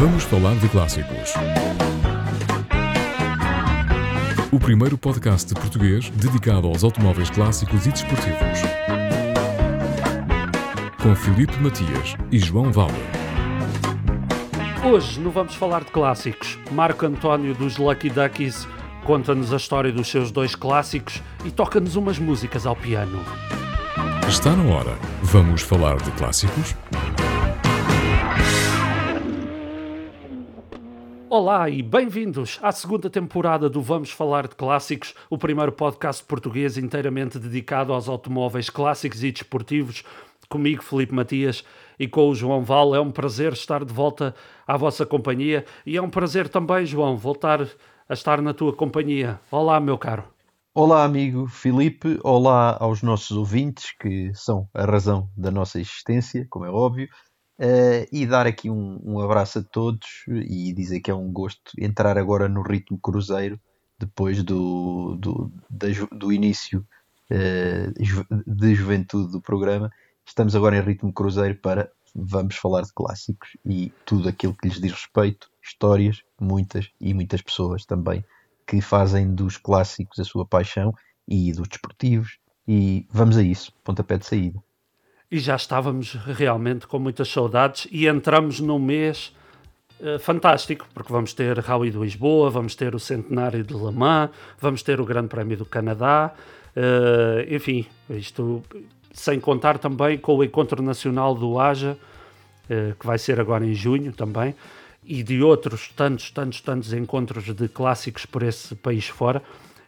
Vamos falar de clássicos. O primeiro podcast de português dedicado aos automóveis clássicos e desportivos. Com Filipe Matias e João Valder. Hoje não vamos falar de clássicos. Marco António dos Lucky Duckies conta-nos a história dos seus dois clássicos e toca-nos umas músicas ao piano. Está na hora. Vamos falar de clássicos? Olá e bem-vindos à segunda temporada do Vamos Falar de Clássicos, o primeiro podcast português inteiramente dedicado aos automóveis clássicos e desportivos. Comigo, Felipe Matias, e com o João Val. É um prazer estar de volta à vossa companhia e é um prazer também, João, voltar a estar na tua companhia. Olá, meu caro. Olá, amigo Filipe. Olá aos nossos ouvintes, que são a razão da nossa existência, como é óbvio. Uh, e dar aqui um, um, abraço a todos e dizer que é um gosto entrar agora no ritmo cruzeiro depois do, do, do início uh, de juventude do programa. Estamos agora em ritmo cruzeiro para vamos falar de clássicos e tudo aquilo que lhes diz respeito, histórias, muitas e muitas pessoas também que fazem dos clássicos a sua paixão e dos desportivos. E vamos a isso, pontapé de saída e já estávamos realmente com muitas saudades e entramos num mês uh, fantástico, porque vamos ter Rally de Lisboa, vamos ter o Centenário de Le Mans, vamos ter o Grande Prémio do Canadá, uh, enfim, isto sem contar também com o Encontro Nacional do Aja, uh, que vai ser agora em junho também, e de outros tantos, tantos, tantos encontros de clássicos por esse país fora.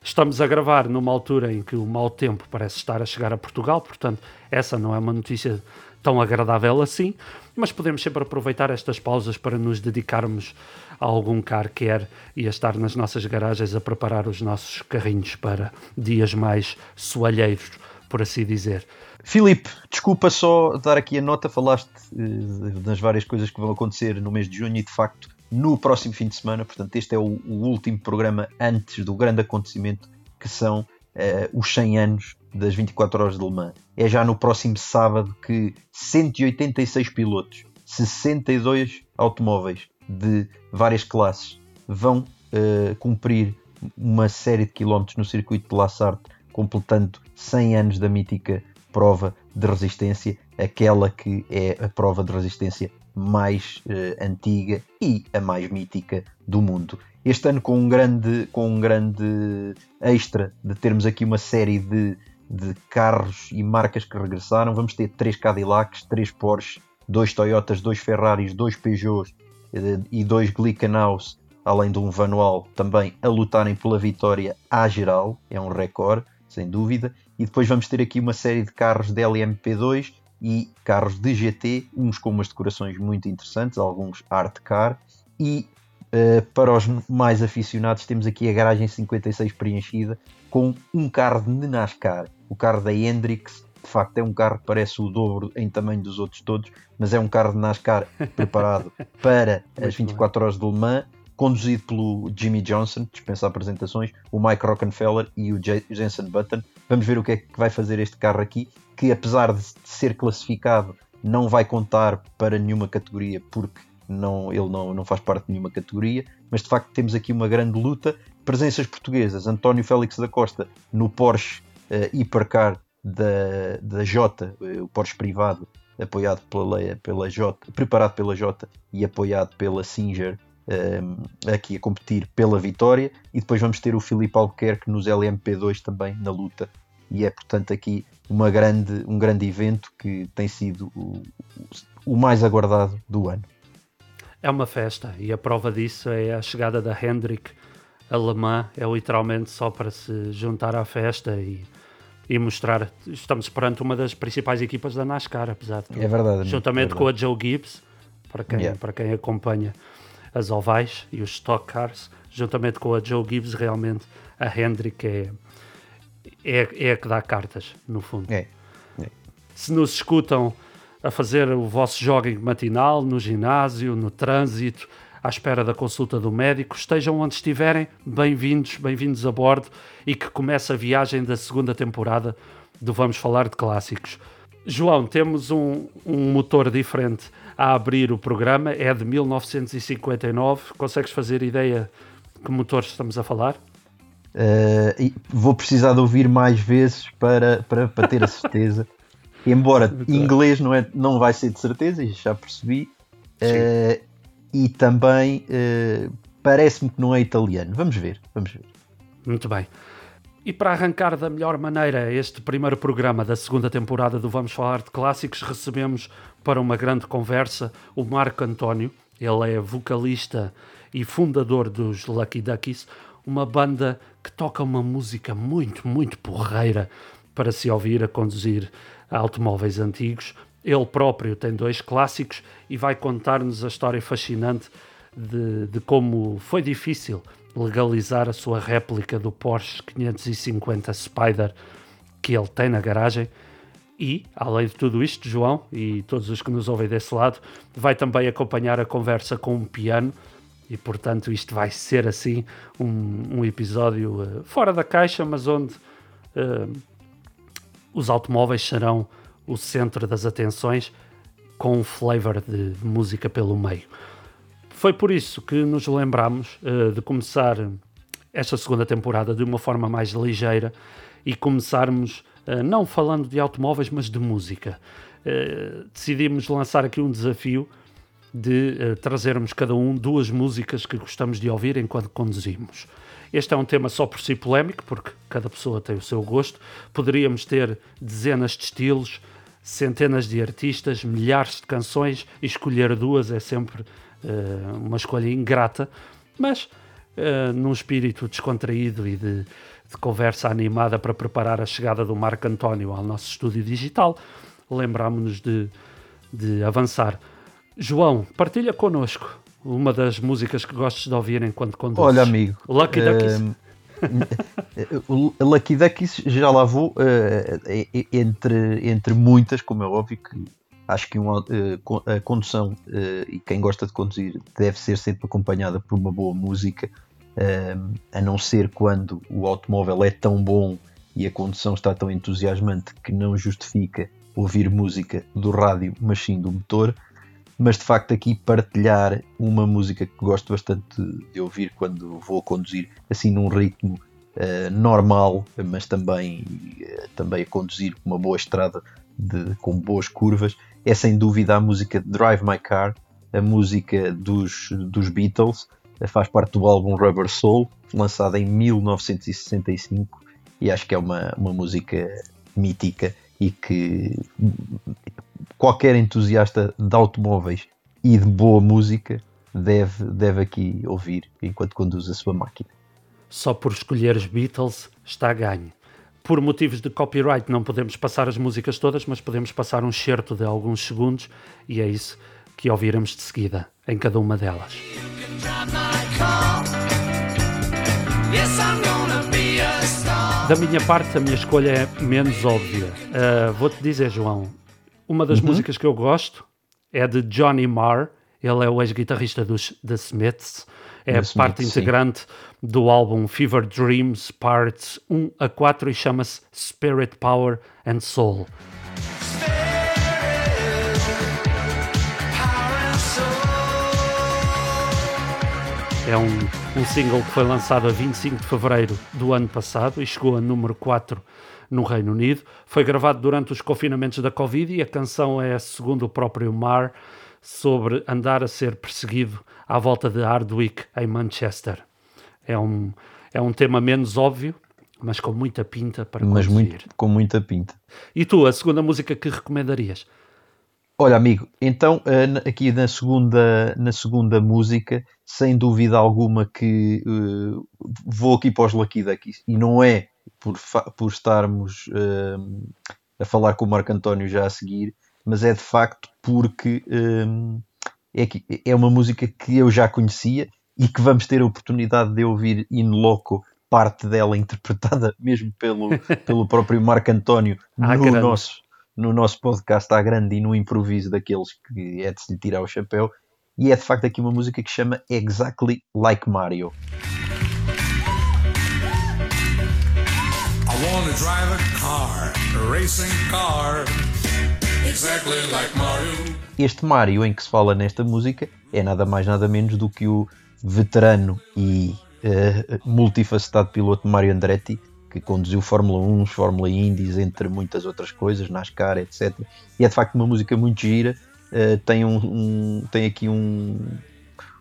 Estamos a gravar numa altura em que o mau tempo parece estar a chegar a Portugal, portanto, essa não é uma notícia tão agradável assim, mas podemos sempre aproveitar estas pausas para nos dedicarmos a algum car care e a estar nas nossas garagens a preparar os nossos carrinhos para dias mais soalheiros, por assim dizer. Filipe, desculpa só dar aqui a nota, falaste uh, das várias coisas que vão acontecer no mês de junho e de facto no próximo fim de semana. Portanto, este é o, o último programa antes do grande acontecimento que são uh, os 100 anos das 24 horas de Le Mans. É já no próximo sábado que 186 pilotos, 62 automóveis de várias classes vão uh, cumprir uma série de quilómetros no circuito de La Sarthe, completando 100 anos da mítica prova de resistência, aquela que é a prova de resistência mais uh, antiga e a mais mítica do mundo. Este ano com um grande, com um grande extra de termos aqui uma série de, de carros e marcas que regressaram. Vamos ter três Cadillacs, três Porsche, dois Toyotas, dois Ferraris, dois Peugeots uh, e dois Glickenhaus, além de um Vanual também a lutarem pela vitória à geral. É um recorde, sem dúvida. E depois vamos ter aqui uma série de carros de LMP2 e carros de GT, uns com umas decorações muito interessantes, alguns art car, e uh, para os mais aficionados temos aqui a garagem 56 preenchida com um carro de NASCAR, o carro da Hendrix, de facto é um carro que parece o dobro em tamanho dos outros todos, mas é um carro de NASCAR preparado para as 24 horas de Le Mans, conduzido pelo Jimmy Johnson, dispensa apresentações, o Mike Rockefeller e o Jensen Button. Vamos ver o que é que vai fazer este carro aqui que apesar de ser classificado não vai contar para nenhuma categoria porque não, ele não, não faz parte de nenhuma categoria, mas de facto temos aqui uma grande luta. Presenças portuguesas, António Félix da Costa no Porsche uh, Hipercar da, da Jota, uh, o Porsche privado, apoiado pela, pela Jota, preparado pela Jota e apoiado pela Singer, um, eh, aqui a competir pela vitória. E depois vamos ter o Filipe Albuquerque nos LMP2 também na luta e é portanto aqui uma grande, um grande evento que tem sido o, o mais aguardado do ano. É uma festa e a prova disso é a chegada da Hendrick alemã, é literalmente só para se juntar à festa e, e mostrar. Estamos perante uma das principais equipas da NASCAR, apesar de tudo. É verdade. Juntamente é verdade. com a Joe Gibbs, para quem, yeah. para quem acompanha as ovais e os stock cars, juntamente com a Joe Gibbs, realmente a Hendrick é é, é a que dá cartas, no fundo. É. é. Se nos escutam a fazer o vosso jogging matinal, no ginásio, no trânsito, à espera da consulta do médico, estejam onde estiverem, bem-vindos, bem-vindos a bordo e que comece a viagem da segunda temporada do Vamos Falar de Clássicos. João, temos um, um motor diferente a abrir o programa, é de 1959. Consegues fazer ideia que motor estamos a falar? Uh, vou precisar de ouvir mais vezes para, para, para ter a certeza. Embora inglês não, é, não vai ser de certeza, já percebi. Uh, e também uh, parece-me que não é italiano. Vamos ver, vamos ver. Muito bem. E para arrancar da melhor maneira este primeiro programa da segunda temporada do Vamos Falar de Clássicos, recebemos para uma grande conversa o Marco António. Ele é vocalista e fundador dos Lucky Duckies, uma banda que toca uma música muito, muito porreira para se ouvir a conduzir automóveis antigos. Ele próprio tem dois clássicos e vai contar-nos a história fascinante de, de como foi difícil legalizar a sua réplica do Porsche 550 Spider que ele tem na garagem. E, além de tudo isto, João e todos os que nos ouvem desse lado, vai também acompanhar a conversa com um piano. E, portanto, isto vai ser assim um, um episódio uh, fora da caixa, mas onde uh, os automóveis serão o centro das atenções, com um flavor de, música pelo meio. Foi por isso que nos lembramos uh, de começar esta segunda temporada de uma forma mais ligeira e começarmos não falando de automóveis, mas de música. Decidimos lançar aqui um desafio de trazermos cada um duas músicas que gostamos de ouvir enquanto conduzimos. Este é um tema só por si polémico, porque cada pessoa tem o seu gosto. Poderíamos ter dezenas de estilos, centenas de artistas, milhares de canções e escolher duas é sempre uh, uma escolha ingrata, mas uh, num espírito descontraído e de, de, conversa animada para preparar a chegada do Marco António ao nosso estúdio digital, lembrámos-nos de, de avançar. João, partilha connosco uma das músicas que gostes de ouvir enquanto conduzes. Olha, amigo. Lucky Duckies. Uh, o Lucky Duckies já lá vou uh, entre, entre muitas, como é óbvio que acho que uma, uh, a condução uh, e quem gosta de conduzir deve ser sempre acompanhada por uma boa música, a não ser quando o automóvel é tão bom e a condução está tão entusiasmante que não justifica ouvir música do rádio, mas sim do motor. Mas de facto, aqui partilhar uma música que gosto bastante de ouvir quando vou conduzir, assim num ritmo normal, mas também, também a conduzir uma boa estrada de, com boas curvas, é sem dúvida a música Drive My Car, a música dos, dos Beatles, faz parte do álbum Rubber Soul, lançado em 1965, e acho que é uma, uma música mítica e que qualquer entusiasta de automóveis e de boa música deve, deve aqui ouvir enquanto conduz a sua máquina. Só por escolher os Beatles está a ganho por motivos de copyright não podemos passar as músicas todas, mas podemos passar um certo de alguns segundos e é isso que ouviremos de seguida em cada uma delas. Da minha parte, a minha escolha é menos óbvia. Uh, Vou-te dizer, João, uma das uhum. músicas que eu gosto é de Johnny Marr. Ele é o ex-guitarrista dos The Smiths é Smith, parte integrante sim. do álbum Fever Dreams Parts 1 a 4 e chama-se Spirit, Power and Soul. É um, um single que foi lançado a 25 de fevereiro do ano passado e chegou a número 4 no Reino Unido. Foi gravado durante os confinamentos da Covid e a canção é, segundo o próprio Mar, sobre andar a ser perseguido à volta de Hardwick, em Manchester. É um, é um tema menos óbvio, mas com muita pinta para mas muito, com muita pinta. E tu, a segunda música que recomendarias? Olha, amigo, então eh, aqui na segunda, na segunda música, sem dúvida alguma que uh, vou aqui para os Lucky Duckies, e não é por, por estarmos uh, a falar com o Marco António já a seguir, mas é de facto porque um, é, que, é uma música que eu já conhecia e que vamos ter a oportunidade de ouvir in loco parte dela interpretada mesmo pelo, pelo próprio Marco António ah, no, nosso, no nosso podcast à grande e no improviso daqueles que é de se tirar o chapéu. E é de facto aqui uma música que chama Exactly Like Mario. I want to drive a car, a racing car. Este Mario em que se fala nesta música é nada mais nada menos do que o veterano e uh, multifacetado piloto Mario Andretti que conduziu Fórmula 1, Fórmula Indies, entre muitas outras coisas, NASCAR, etc. E é de facto uma música muito gira, uh, tem, um, um, tem aqui um,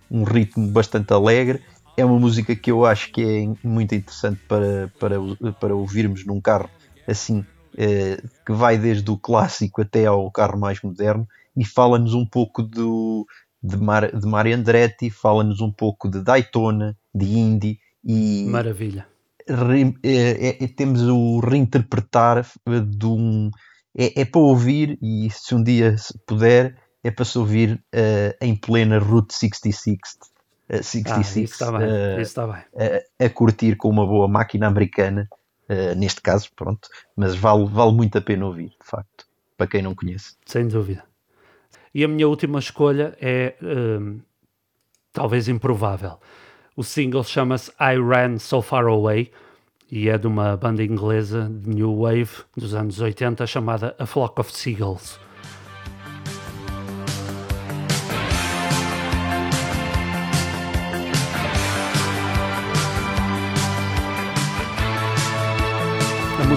um ritmo bastante alegre. É uma música que eu acho que é muito interessante para, para, para ouvirmos num carro assim, uh, que vai desde o clássico até ao carro mais moderno e fala-nos um pouco do, de, Mar, de Mario Andretti, fala-nos um pouco de Daytona, de Indy e. Maravilha re, é, é, temos o reinterpretar de um. É, é, para ouvir, e se um dia puder, é para se ouvir uh, em plena Route 66. Uh, 66 ah, está bem, está bem. A, a, curtir com uma boa máquina americana, uh, neste caso, pronto, mas vale, vale muito a pena ouvir, de facto, para quem não conhece. Sem dúvida. E a minha última escolha é um, talvez improvável. O single chama-se I Ran So Far Away e é de uma banda inglesa de New Wave dos anos 80 chamada A Flock of Seagulls.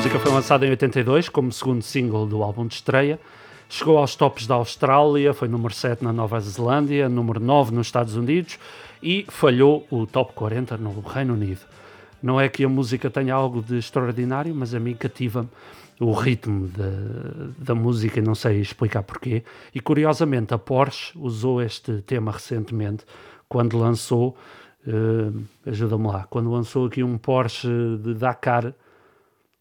Música foi lançada em 82 como segundo single do álbum de estreia. Chegou aos tops da Austrália, foi número 7 na Nova Zelândia, número 9 nos Estados Unidos e falhou o top 40 no Reino Unido. Não é que a música tenha algo de extraordinário, mas a mim cativa-me o ritmo da, da música, não sei explicar porquê. E curiosamente, a Porsche usou este tema recentemente, quando lançou, uh, ajuda-me lá, quando lançou aqui um Porsche de Dakar,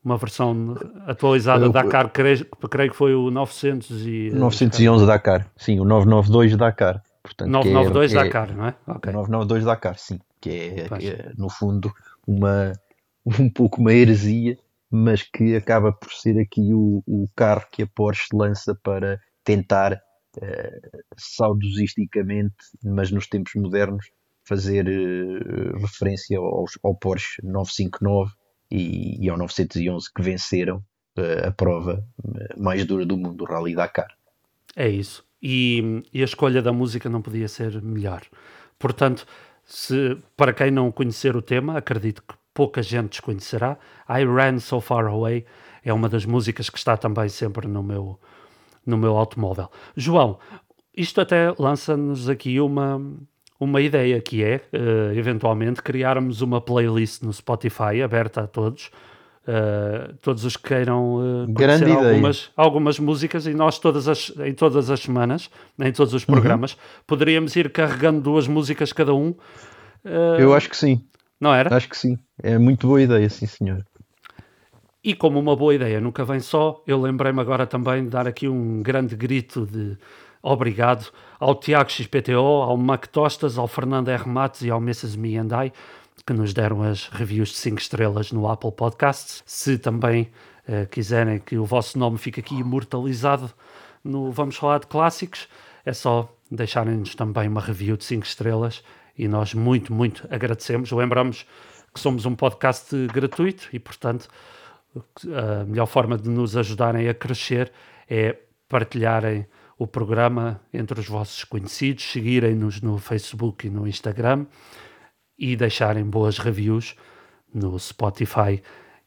uma versão atualizada da Dakar, creio, creio que foi o 900 e, 911 Dakar, sim, o 992 Dakar. Portanto, 992 é, Dakar, é, não é? Okay. 992 Dakar, sim. Que é, é, no fundo uma, um pouco uma heresia, mas que acaba por ser aqui o, o carro que a Porsche lança para tentar uh, saudosisticamente, mas nos tempos modernos, fazer uh, referência aos, ao Porsche 959 e, e ao 911 que venceram uh, a prova mais dura do mundo, o Rally Dakar. É isso e, e, a escolha da música não podia ser melhor. Portanto, se, para quem não conhecer o tema, acredito que pouca gente desconhecerá, I Ran So Far Away é uma das músicas que está também sempre no meu, no meu automóvel. João, isto até lança-nos aqui uma, uma ideia que é, uh, eventualmente, criarmos uma playlist no Spotify aberta a todos, Uh, todos os que queiram uh, conhecer algumas, algumas músicas e nós todas as, em todas as semanas, em todos os uhum. programas, uhum. poderíamos ir carregando duas músicas cada um. Uh, Eu acho que sim. Não era? Acho que sim. É muito boa ideia, sim senhor. E como uma boa ideia nunca vem só, eu lembrei-me agora também de dar aqui um grande grito de obrigado ao Tiago XPTO, ao Mac Tostas, ao Fernando R. Matos e ao Mrs. Me and I que nos deram as reviews de 5 estrelas no Apple Podcasts. Se também uh, quiserem que o vosso nome fique aqui imortalizado no Vamos Falar de Clássicos, é só deixarem-nos também uma review de 5 estrelas e nós muito, muito agradecemos. Lembramos que somos um podcast gratuito e, portanto, a melhor forma de nos ajudarem a crescer é partilharem o programa entre os vossos conhecidos, seguirem-nos no Facebook e no Instagram e deixarem boas reviews no Spotify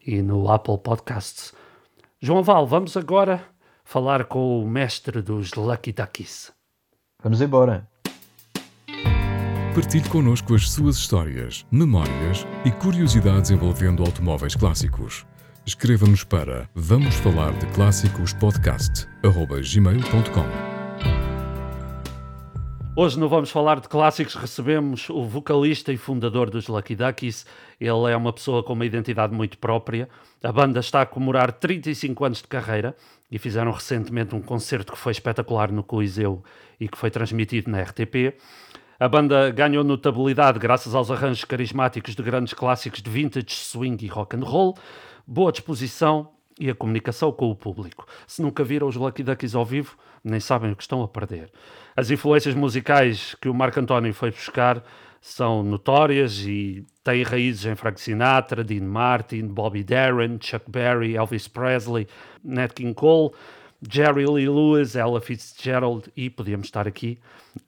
e no Apple Podcasts. João Val, vamos agora falar com o mestre dos Lucky Duckies. Vamos embora. Partilhe connosco as suas histórias, memórias e curiosidades envolvendo automóveis clássicos. Escreva-nos para vamos falar de clássicos podcast@gmail.com. Hoje não vamos falar de clássicos, recebemos o vocalista e fundador dos Lucky Duckies. Ele é uma pessoa com uma identidade muito própria. A banda está a comemorar 35 anos de carreira e fizeram recentemente um concerto que foi espetacular no Coliseu e que foi transmitido na RTP. A banda ganhou notabilidade graças aos arranjos carismáticos de grandes clássicos de vintage, swing e rock and roll, boa disposição e a comunicação com o público. Se nunca viram os Lucky Duckies ao vivo, nem sabem o que estão a perder. As influências musicais que o Marco António foi buscar são notórias e têm raízes em Frank Sinatra, Dean Martin, Bobby Darin, Chuck Berry, Elvis Presley, Nat King Cole, Jerry Lee Lewis, Ella Fitzgerald e podíamos estar aqui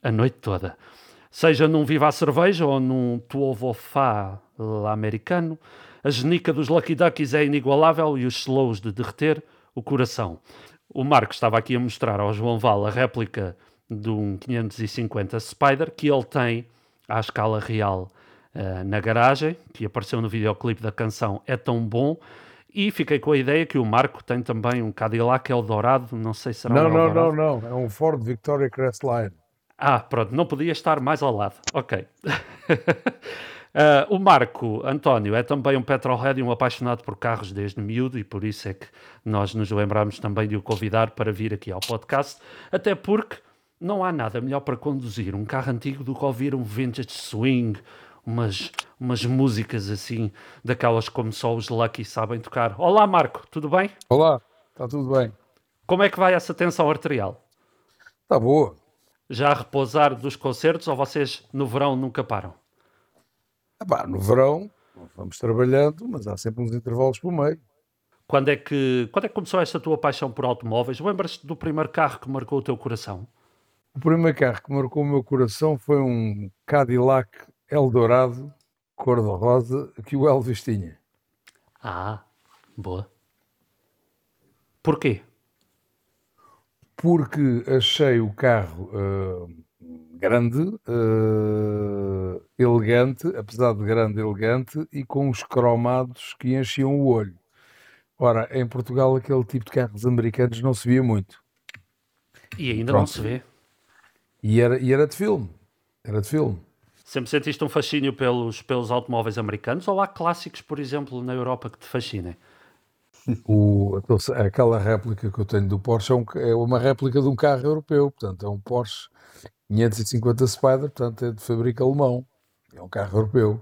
a noite toda. Seja num Viva a Cerveja ou num Tuovo Fá americano, a genica dos Lucky Duckies é inigualável e os slows de derreter o coração. O Marco estava aqui a mostrar ao João Val a réplica de um 550 Spider que ele tem à escala real uh, na garagem, que apareceu no videoclipe da canção É Tão Bom. E fiquei com a ideia que o Marco tem também um Cadillac Eldorado, não sei se será não, um Não, Eldorado. não, não, é um Ford Victoria Crestline. Ah, pronto, não podia estar mais ao lado. Ok. Uh, o Marco António é também um petrolhead e um apaixonado por carros desde miúdo e por isso é que nós nos lembramos também de o convidar para vir aqui ao podcast, até porque não há nada melhor para conduzir um carro antigo do que ouvir um vintage swing, umas, umas músicas assim, daquelas como só os Lucky sabem tocar. Olá Marco, tudo bem? Olá, está tudo bem. Como é que vai essa tensão arterial? Está boa. Já a repousar dos concertos ou vocês no verão nunca param? Ah, no verão vamos trabalhando, mas há sempre uns intervalos por meio. Quando é que, quando é que começou esta tua paixão por automóveis? Lembras-te do primeiro carro que marcou o teu coração? O primeiro carro que marcou o meu coração foi um Cadillac Eldorado, cor-de-rosa, que o Elvis tinha. Ah, boa. Porquê? Porque achei o carro uh, grande, uh, elegante, apesar de grande, elegante, e com os cromados que enchiam o olho. Ora, em Portugal aquele tipo de carros americanos não se via muito. E ainda Pronto. não se vê. E era, e era de filme. Era de filme. Sempre sentiste um fascínio pelos, pelos automóveis americanos ou há clássicos, por exemplo, na Europa que te fascinem? O, aquela réplica que eu tenho do Porsche é, é uma réplica de um carro europeu, portanto é um Porsche 550 Spider, portanto é de fabrico alemão, é um carro europeu.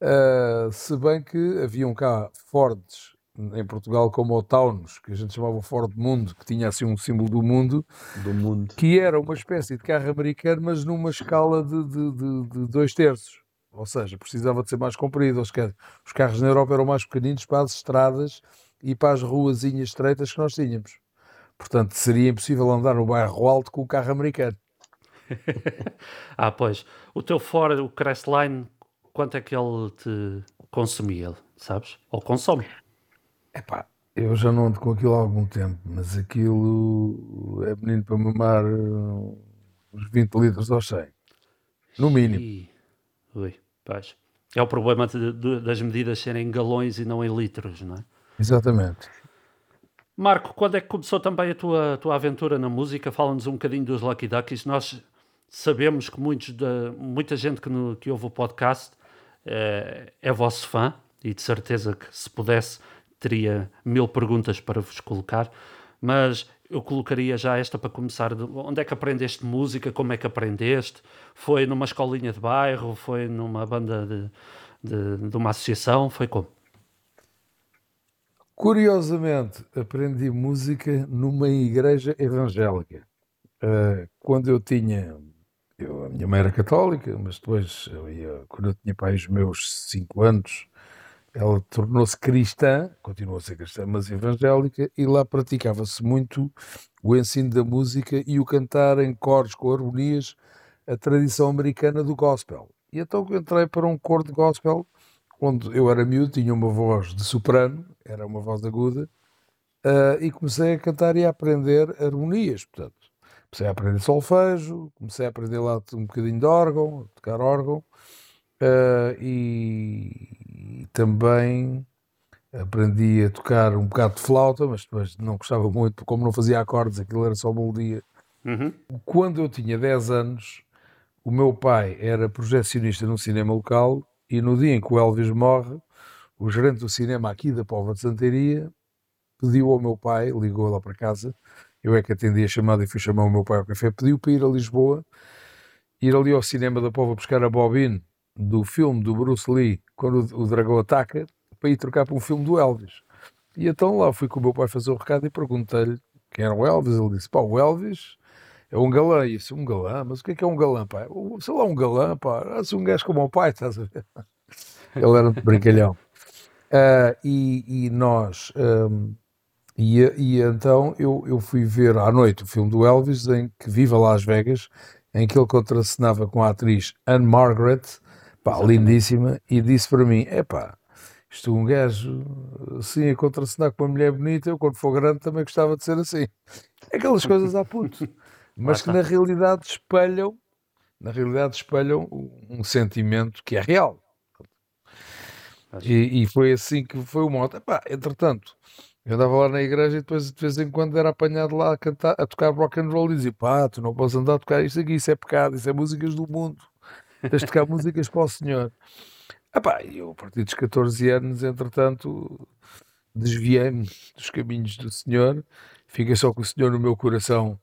Uh, se bem que haviam cá Fords em Portugal como o Taunus, que a gente chamava Ford Mundo, que tinha assim um símbolo do mundo, do mundo. que era uma espécie de carro americano, mas numa escala de, de, de, de dois terços. Ou seja, precisava de ser mais comprido. Os carros na Europa eram mais pequeninos para as estradas e para as ruazinhas estreitas que nós tínhamos. Portanto, seria impossível andar no bairro alto com o carro americano. ah, pois. O teu Ford, o Crestline, quanto é que ele te consumia, sabes? Ou consome? Epá, eu já não ando com aquilo há algum tempo, mas aquilo é menino para mamar uh, uns 20 litros ao 100. No mínimo. Ui, pois. É o problema de, de, das medidas serem em galões e não em litros, não é? Exatamente. Marco, quando é que começou também a tua, tua aventura na música? Fala-nos um bocadinho dos Lucky Duckies. Nós sabemos que muitos de, muita gente que, no, que ouve o podcast é, é vosso fã e de certeza que se pudesse teria mil perguntas para vos colocar, mas eu colocaria já esta para começar. Onde é que aprendeste música? Como é que aprendeste? Foi numa escolinha de bairro? Foi numa banda de, de, de uma associação? Foi como? Curiosamente, aprendi música numa igreja evangélica. Uh, quando eu tinha minha mãe era católica, mas depois, eu ia, quando eu tinha pai os meus 5 anos, ela tornou-se cristã, continuou a ser cristã, mas evangélica, e lá praticava-se muito o ensino da música e o cantar em cores com harmonias, a tradição americana do gospel. E então entrei para um coro de gospel, onde eu era miúdo, tinha uma voz de soprano, era uma voz aguda, uh, e comecei a cantar e a aprender harmonias, portanto comecei a aprender solfejo, comecei a aprender lá um bocadinho de órgão, a tocar órgão, uh, e, e, também aprendi a tocar um bocado de flauta, mas depois não gostava muito, como não fazia acordes, aquilo era só melodia. Uhum. Quando eu tinha 10 anos, o meu pai era projecionista num cinema local e no dia em que o Elvis morre, o gerente do cinema aqui da Pova de Santeria pediu ao meu pai, ligou lá para casa, eu é que atendi a chamada e fui chamar o meu pai ao café. Pediu para ir a Lisboa, ir ali ao cinema da Pova buscar a bobine do filme do Bruce Lee, quando o dragão ataca, para ir trocar para um filme do Elvis. E então lá fui com o meu pai fazer o recado e perguntei-lhe quem era o Elvis. Ele disse: pá, o Elvis é um galã. E eu disse: um galã? Mas o que é que é um galã, pai? Sei lá, um galã, pá. Se um gajo como o pai, estás a ver? Ele era um brincalhão. Uh, e, e, nós. Um, E, e então eu, eu fui ver à noite o filme do Elvis, em que Viva Las Vegas, em que ele contracenava com a atriz Anne Margaret, pá, lindíssima, e disse para mim: é pá, isto um gajo assim a contracenar com uma mulher bonita, eu quando for grande também gostava de ser assim. Aquelas coisas à puto, mas que na realidade espelham, na realidade espelham um sentimento que é real. E, e foi assim que foi o moto. Epá, entretanto, eu andava lá na igreja e depois de vez em quando era apanhado lá a, cantar, a tocar rock and roll e dizia, pá, tu não podes andar a tocar isto aqui, isso é pecado, isso é músicas do mundo. Tens de tocar músicas para o Senhor. Epá, eu a partir dos 14 anos, entretanto, desviei-me dos caminhos do Senhor, fiquei só com o Senhor no meu coração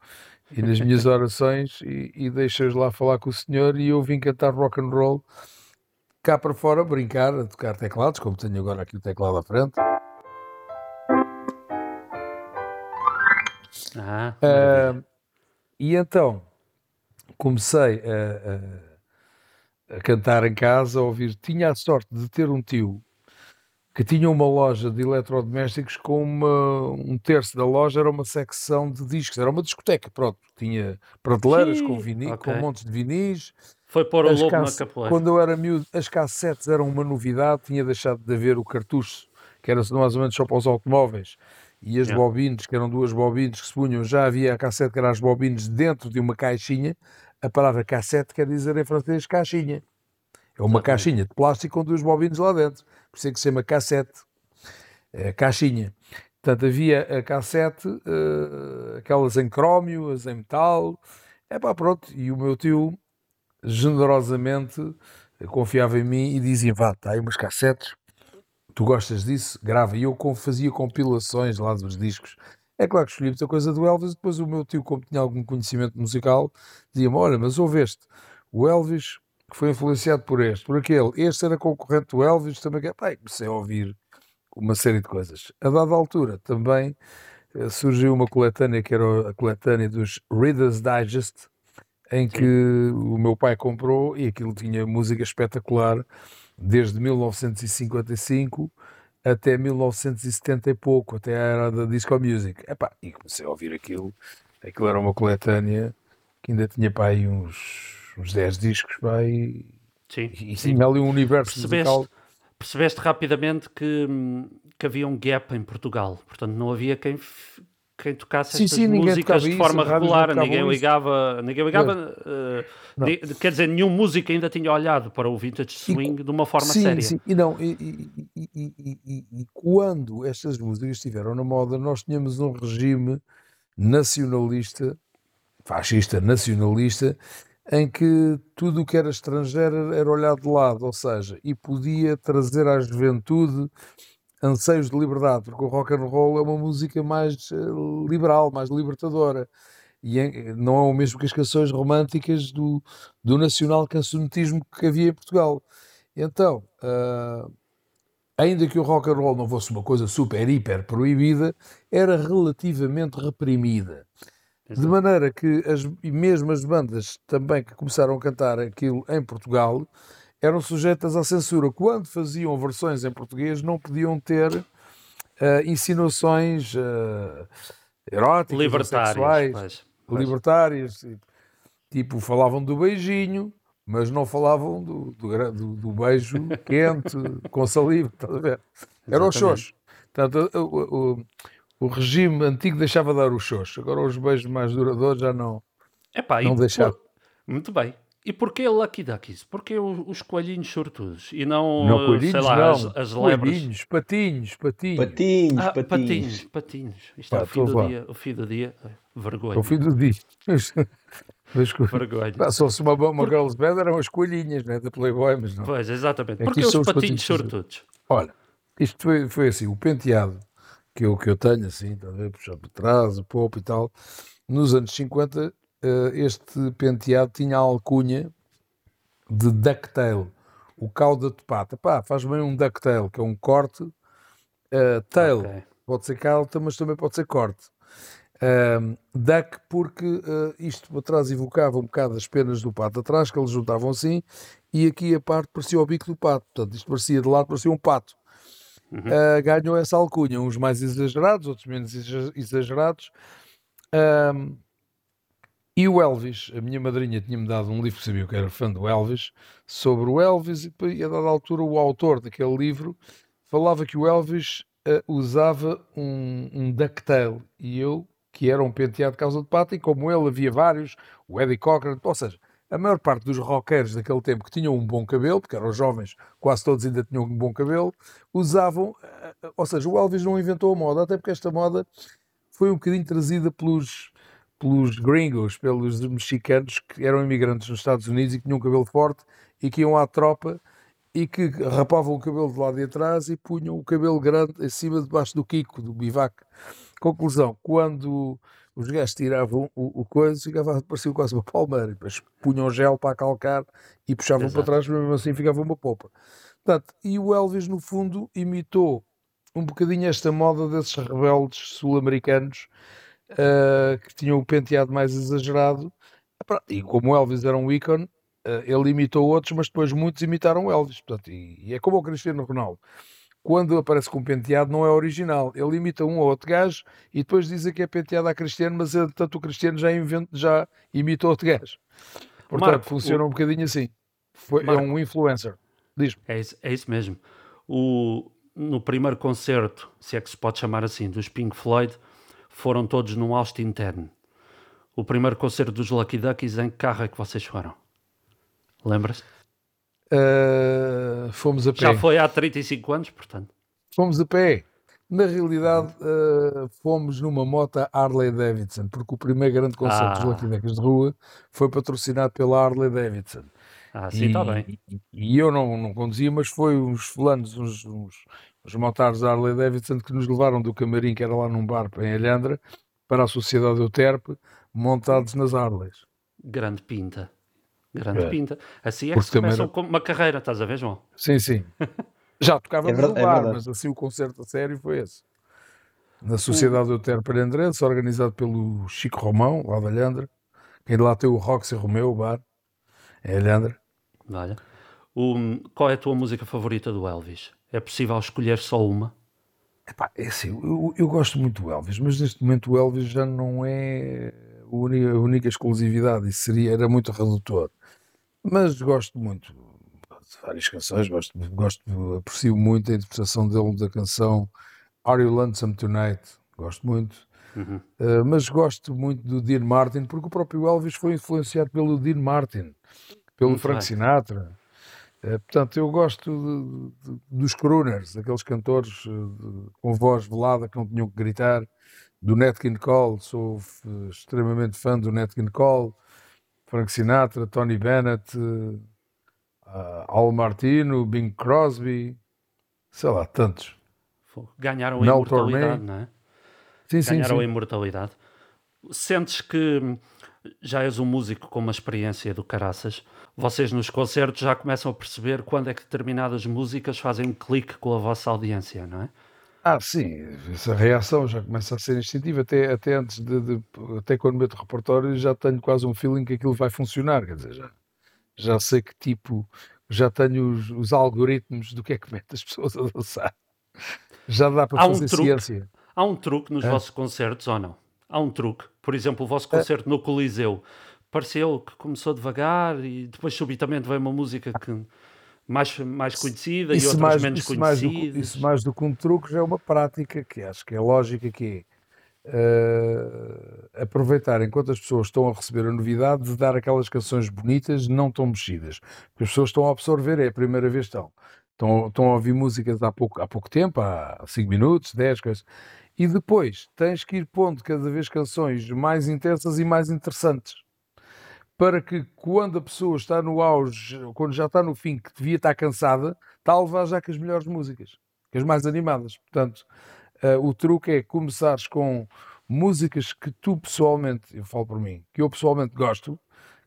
e nas minhas orações e, e deixas lá falar com o Senhor e eu vim cantar rock and roll cá para fora, brincar, a tocar teclados, como tenho agora aqui o teclado à frente. Ah, Uh, e então comecei a, a- a cantar em casa, a ouvir. Tinha a sorte de ter um tio que tinha uma loja de eletrodomésticos com uma- um terço da loja era uma secção de discos, era uma discoteca, pronto. Tinha prateleiras com, Sim, vini, ok. com montes de vinis. Foi pôr o lobo na capoeira. Quando eu era miúdo, as cassetes eram uma novidade, tinha deixado de haver o cartucho, que era mais ou menos só para os automóveis, e as Yeah. bobines, que eram duas bobines que se punham, já havia a cassete, que eram as bobines dentro de uma caixinha. A palavra cassete quer dizer em francês caixinha. É uma Exatamente. caixinha de plástico com duas bobines lá dentro. Por isso é que se chama cassete. É, caixinha. Portanto, havia a cassete, eh, aquelas em crómio, as em metal. É pá, pronto. E o meu tio, generosamente, confiava em mim e dizia: vá, está aí umas cassetes, tu gostas disso? Grava. E eu fazia compilações lá dos discos. É claro que escolhi muita coisa do Elvis. Depois o meu tio, como tinha algum conhecimento musical, dizia-me: olha, mas ouve este. O Elvis que foi influenciado por este, por aquele. Este era concorrente do Elvis, também. e comecei a ouvir uma série de coisas. A dada altura também eh, surgiu uma coletânea que era a coletânea dos Reader's Digest, em que o meu pai comprou e aquilo tinha música espetacular desde 1955 até 1970 e pouco, até a era da disco music. Epá, e comecei a ouvir aquilo. Aquilo era uma coletânea que ainda tinha para aí uns, uns 10 discos pá, e, Sim, e sim. tinha ali um universo Percebeste, musical. percebeste rapidamente que, hum, que havia um gap em Portugal. Portanto, não havia quem, quem tocasse Sim, estas sim, músicas de forma regular. Ninguém isso. ligava, ninguém ligava ni- quer dizer, nenhum músico ainda tinha olhado para o vintage swing de uma forma sim, séria. Sim, e não, e, e- e- e- e- e- e quando estas músicas estiveram na moda, nós tínhamos um regime nacionalista, fascista nacionalista, em que tudo o que era estrangeiro era olhado de lado, ou seja, e podia trazer à juventude anseios de liberdade, porque o rock and roll é uma música mais eh, liberal, mais libertadora. E é- não é o mesmo que as canções românticas do, do nacional cancionetismo que havia em Portugal. Então, ah, ainda que o rock and roll não fosse uma coisa super, hiper proibida, era relativamente reprimida. De maneira que as, e mesmo as bandas também que começaram a cantar aquilo em Portugal eram sujeitas à censura. Quando faziam versões em português, não podiam ter ah, insinuações ah, eróticas, ou Libertários. sexuais pois, pois. libertárias, tipo, falavam do beijinho, mas não falavam do, do, do- do beijo quente, com saliva, estás a ver? Era o Exatamente. xoxo. Portanto, o, o- o- regime antigo deixava dar o xoxo, agora os beijos mais duradouros já não. Epá, Não por- deixava. Muito bem. E porquê Lucky Duckies? Porquê o- os coelhinhos sortudos? E não, Não eh, sei coelhinhos, lá, não. as, as lebres? Coelhinhos, patinhos, patinhos. Patinhos, Ah, patinhos. patinhos, patinhos. Isto é Pá, o fim do lá. dia. O fim do dia. Vergonha. Ao fim do dia. Mas, Vergonha. pá, só se uma, uma girls band eram as coelhinhas né, da Playboy, mas não. Pois, exatamente. Porquê os patinhos patinhos sortudos? Olha, isto foi, foi assim, o penteado que eu, que eu tenho, assim, está a ver, puxado para trás, o popo e tal, nos anos 50, eh, este penteado tinha a alcunha de ducktail, o cauda de pata. Pá, faz bem um ducktail, que é um corte, eh, tail, Ok. pode ser cauda, mas também pode ser corte. Ahm, duck porque eh, isto para trás evocava um bocado as penas do pato atrás, que eles juntavam assim, e aqui a parte parecia o bico do pato. Portanto, isto parecia de lado, parecia um pato. uhum. uh, ganhou essa alcunha, uns mais exagerados, outros menos exagerados. Um, e o Elvis, a minha madrinha tinha-me dado um livro que sabia que era fã do Elvis, sobre o Elvis, e, a dada altura o autor daquele livro falava que o Elvis uh, usava um, um e eu, que era um penteado de causa de pata, e como ele havia vários, o Eddie Cochran, ou seja, a maior parte dos rockers daquele tempo que tinham um bom cabelo, porque eram jovens, quase todos ainda tinham um bom cabelo, usavam, uh, ou seja, o Elvis não inventou a moda, até porque esta moda foi um bocadinho trazida pelos, pelos gringos, pelos mexicanos que eram imigrantes nos Estados Unidos e que tinham um cabelo forte e que iam à tropa e que rapavam o cabelo de lado de atrás e punham o cabelo grande em cima debaixo do Kiko, do bivac. Conclusão, quando os gajos tiravam o, o coisa, ficava, parecia quase uma palmeira, depois punham gel para calcar e puxavam Exato. para trás, mesmo assim ficava uma popa. Portanto, e o Elvis, no fundo, imitou um bocadinho esta moda desses rebeldes sul-americanos uh, que tinham o penteado mais exagerado. E como o Elvis era um ícone, uh, ele imitou outros, mas depois muitos imitaram o Elvis. Portanto, e, e, é como o Cristiano Ronaldo. Quando aparece com penteado, não é original. Ele imita um ou outro gajo e depois dizem que é penteado a Cristiano, mas tanto o Cristiano já, inventa, já imitou outro gajo. Portanto, Marco, funciona o... um bocadinho assim. Foi, é um influencer. Diz é isso, é isso mesmo. O, no primeiro concerto, se é que se pode chamar assim, dos Pink Floyd, foram todos num Austin 10. O primeiro concerto dos Lucky Duckies, em que carro é que vocês foram? Lembras? Uh, fomos a pé. Já foi há 35 anos, portanto. Fomos a pé. Na realidade, uh, fomos numa moto Harley Davidson, porque o primeiro grande concerto ah. dos Lucky Duckies de rua foi patrocinado pela Harley Davidson. Ah, sim, está bem. E, e, eu não, não conduzia, mas foi uns fulanos, uns, uns, uns motares da Harley Davidson que nos levaram do camarim, que era lá num bar em Alhandra, para a Sociedade do Terpe, montados nas Harleys. Grande pinta. Grande é. pinta. Assim é Porque que se começa era... uma carreira, estás a ver, João? Sim, sim. Já tocávamos é no é bar, é mas assim o concerto a sério foi esse. Na Sociedade do Terpe Alhandrense, organizado pelo Chico Romão, lá da Alhandra. Quem lá tem o Roxy Romeu, o bar, é Alhandra. Olha. O, qual é a tua música favorita do Elvis? É possível escolher só uma? Epá, é assim, eu, eu, gosto muito do Elvis, mas neste momento o Elvis já não é a única, a única exclusividade e seria, era muito redutor. Mas gosto muito de várias canções, gosto, gosto, aprecio muito a interpretação dele da canção Are You Lonesome Tonight? Gosto muito. Uhum. Uh, mas gosto muito do Dean Martin, porque o próprio Elvis foi influenciado pelo Dean Martin pelo Muito Frank bem. Sinatra. É, portanto, eu gosto de, de, dos crooners, aqueles cantores de, com voz velada que não tinham que gritar, do Nat King Cole, sou extremamente fã do Nat King Cole, Frank Sinatra, Tony Bennett, uh, Al Martino, Bing Crosby, sei lá, tantos. Ganharam a Mel imortalidade, Tormé. não é? Sim, Ganharam sim, sim. a imortalidade. Sentes que já és um músico com uma experiência do caraças, vocês nos concertos já começam a perceber quando é que determinadas músicas fazem um clique com a vossa audiência, não é? Ah, sim, essa reação já começa a ser instintiva, até, até antes de, de até quando meto repertório já tenho quase um feeling que aquilo vai funcionar, quer dizer, já, já sei que tipo, já tenho os, os algoritmos do que é que mete as pessoas a dançar. Já dá para há fazer um truque, ciência. Há um truque nos é? vossos concertos ou não? Há um truque. Por exemplo, o vosso é. concerto no Coliseu pareceu que começou devagar e depois subitamente veio uma música que mais, mais conhecida isso e outras mais, menos isso conhecidas. Mais do, isso mais do que um truque já é uma prática que acho que é lógica que é uh, aproveitar enquanto as pessoas estão a receber a novidade de dar aquelas canções bonitas não tão mexidas. Porque as pessoas estão a absorver, é a primeira vez que estão. Estão, estão a ouvir músicas há pouco, há pouco tempo, há 5 minutos, 10 coisas. E depois tens que ir pondo cada vez canções mais intensas e mais interessantes para que quando a pessoa está no auge, quando já está no fim, que devia estar cansada, está a levar já com as melhores músicas, com as mais animadas. Portanto, uh, o truque é começares com músicas que tu pessoalmente, eu falo por mim, que eu pessoalmente gosto,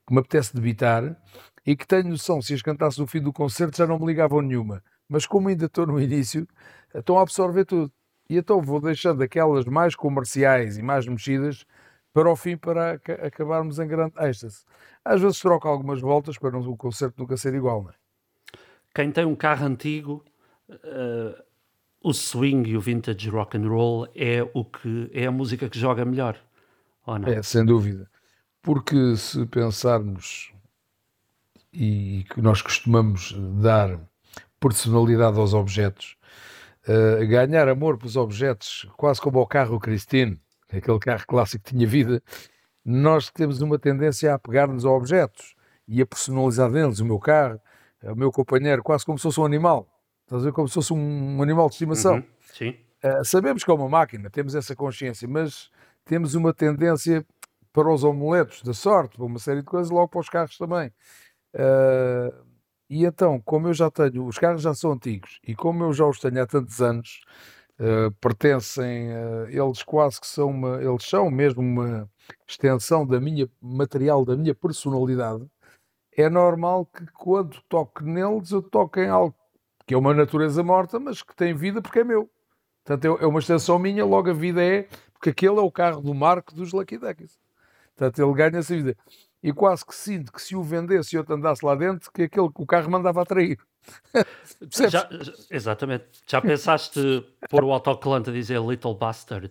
que me apetece debitar e que tenho noção, se as cantasse no fim do concerto já não me ligavam nenhuma. Mas como ainda estou no início, estão a absorver tudo. E então vou deixando aquelas mais comerciais e mais mexidas para o fim, para acabarmos em grande êxtase. Às vezes troca algumas voltas para o concerto nunca ser igual, não é? Quem tem um carro antigo, uh, o swing e o vintage rock and roll é o que é a música que joga melhor, ou não? É, sem dúvida. Porque se pensarmos e que nós costumamos dar personalidade aos objetos, uh, ganhar amor pelos objetos, quase como o carro Christine, aquele carro clássico que tinha vida, nós temos uma tendência a pegar-nos a objetos e a personalizar neles o meu carro, o meu companheiro, quase como se fosse um animal. Estás a ver? Como se fosse um animal de estimação. Uhum, sim. Uh, sabemos que é uma máquina, temos essa consciência, mas temos uma tendência para os amuletos da sorte, para uma série de coisas, logo para os carros também. Uh, e então, como eu já tenho, os carros já são antigos, e como eu já os tenho há tantos anos, uh, pertencem, uh, eles quase que são uma, eles são mesmo uma extensão da minha material, da minha personalidade, é normal que quando toque neles eu toque em algo que é uma natureza morta, mas que tem vida porque é meu. Portanto, é, é uma extensão minha, logo a vida é, porque aquele é o carro do Marco dos Lucky Duckies. Portanto, ele ganha essa vida. E quase que sinto que se o vendesse e eu andasse lá dentro, que aquele que o carro mandava atrair. Já, exatamente. Já pensaste pôr o autocolante a dizer Little Bastard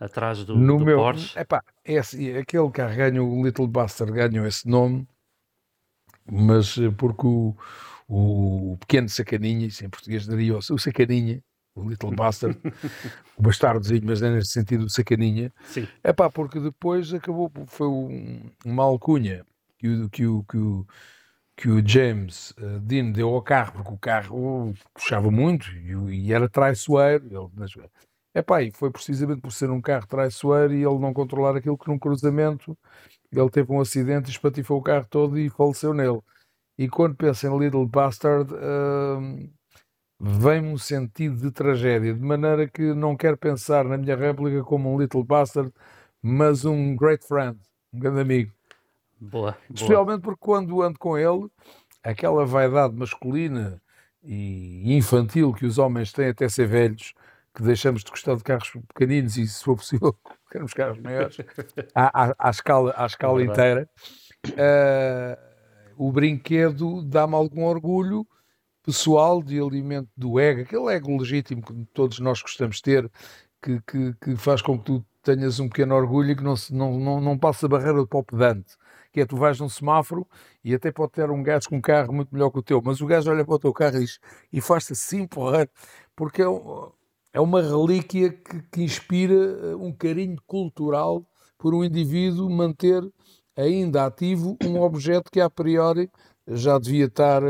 atrás do, no do meu, Porsche? Epá, é assim, aquele carro ganhou, o Little Bastard ganhou esse nome, mas eh, porque o, o pequeno sacaninha, isso em português daria o sacaninha, o Little Bastard, o bastardozinho, mas é nesse sentido o sacaninha. Sim. É pá, porque depois acabou, foi um, uma alcunha que o, que o, que o, que o James uh, Dean deu ao carro, porque o carro puxava muito e, e era traiçoeiro. Ele, é pá, e foi precisamente por ser um carro traiçoeiro e ele não controlar aquilo que num cruzamento ele teve um acidente, espatifou o carro todo e faleceu nele. E quando penso em Little Bastard, uh, vem-me um sentido de tragédia, de maneira que não quero pensar na minha réplica como um Little Bastard, mas um great friend, um grande amigo. Boa, boa. Especialmente porque quando ando com ele, aquela vaidade masculina e infantil que os homens têm até ser velhos, que deixamos de gostar de carros pequeninos e, se for possível, queremos carros maiores, à, à, à escala, à escala é inteira, uh, o brinquedo dá-me algum orgulho pessoal de alimento do ego, aquele ego legítimo que todos nós gostamos de ter, que, que, que faz com que tu tenhas um pequeno orgulho e que não, não, não, não passe a barreira do pó pedante. Que é, tu vais num semáforo e até pode ter um gajo com um carro muito melhor que o teu, mas o gajo olha para o teu carro e, e faz-te assim porra, porque é, é uma relíquia que, que inspira eh, um carinho cultural por um indivíduo manter ainda ativo um objeto que a priori já devia estar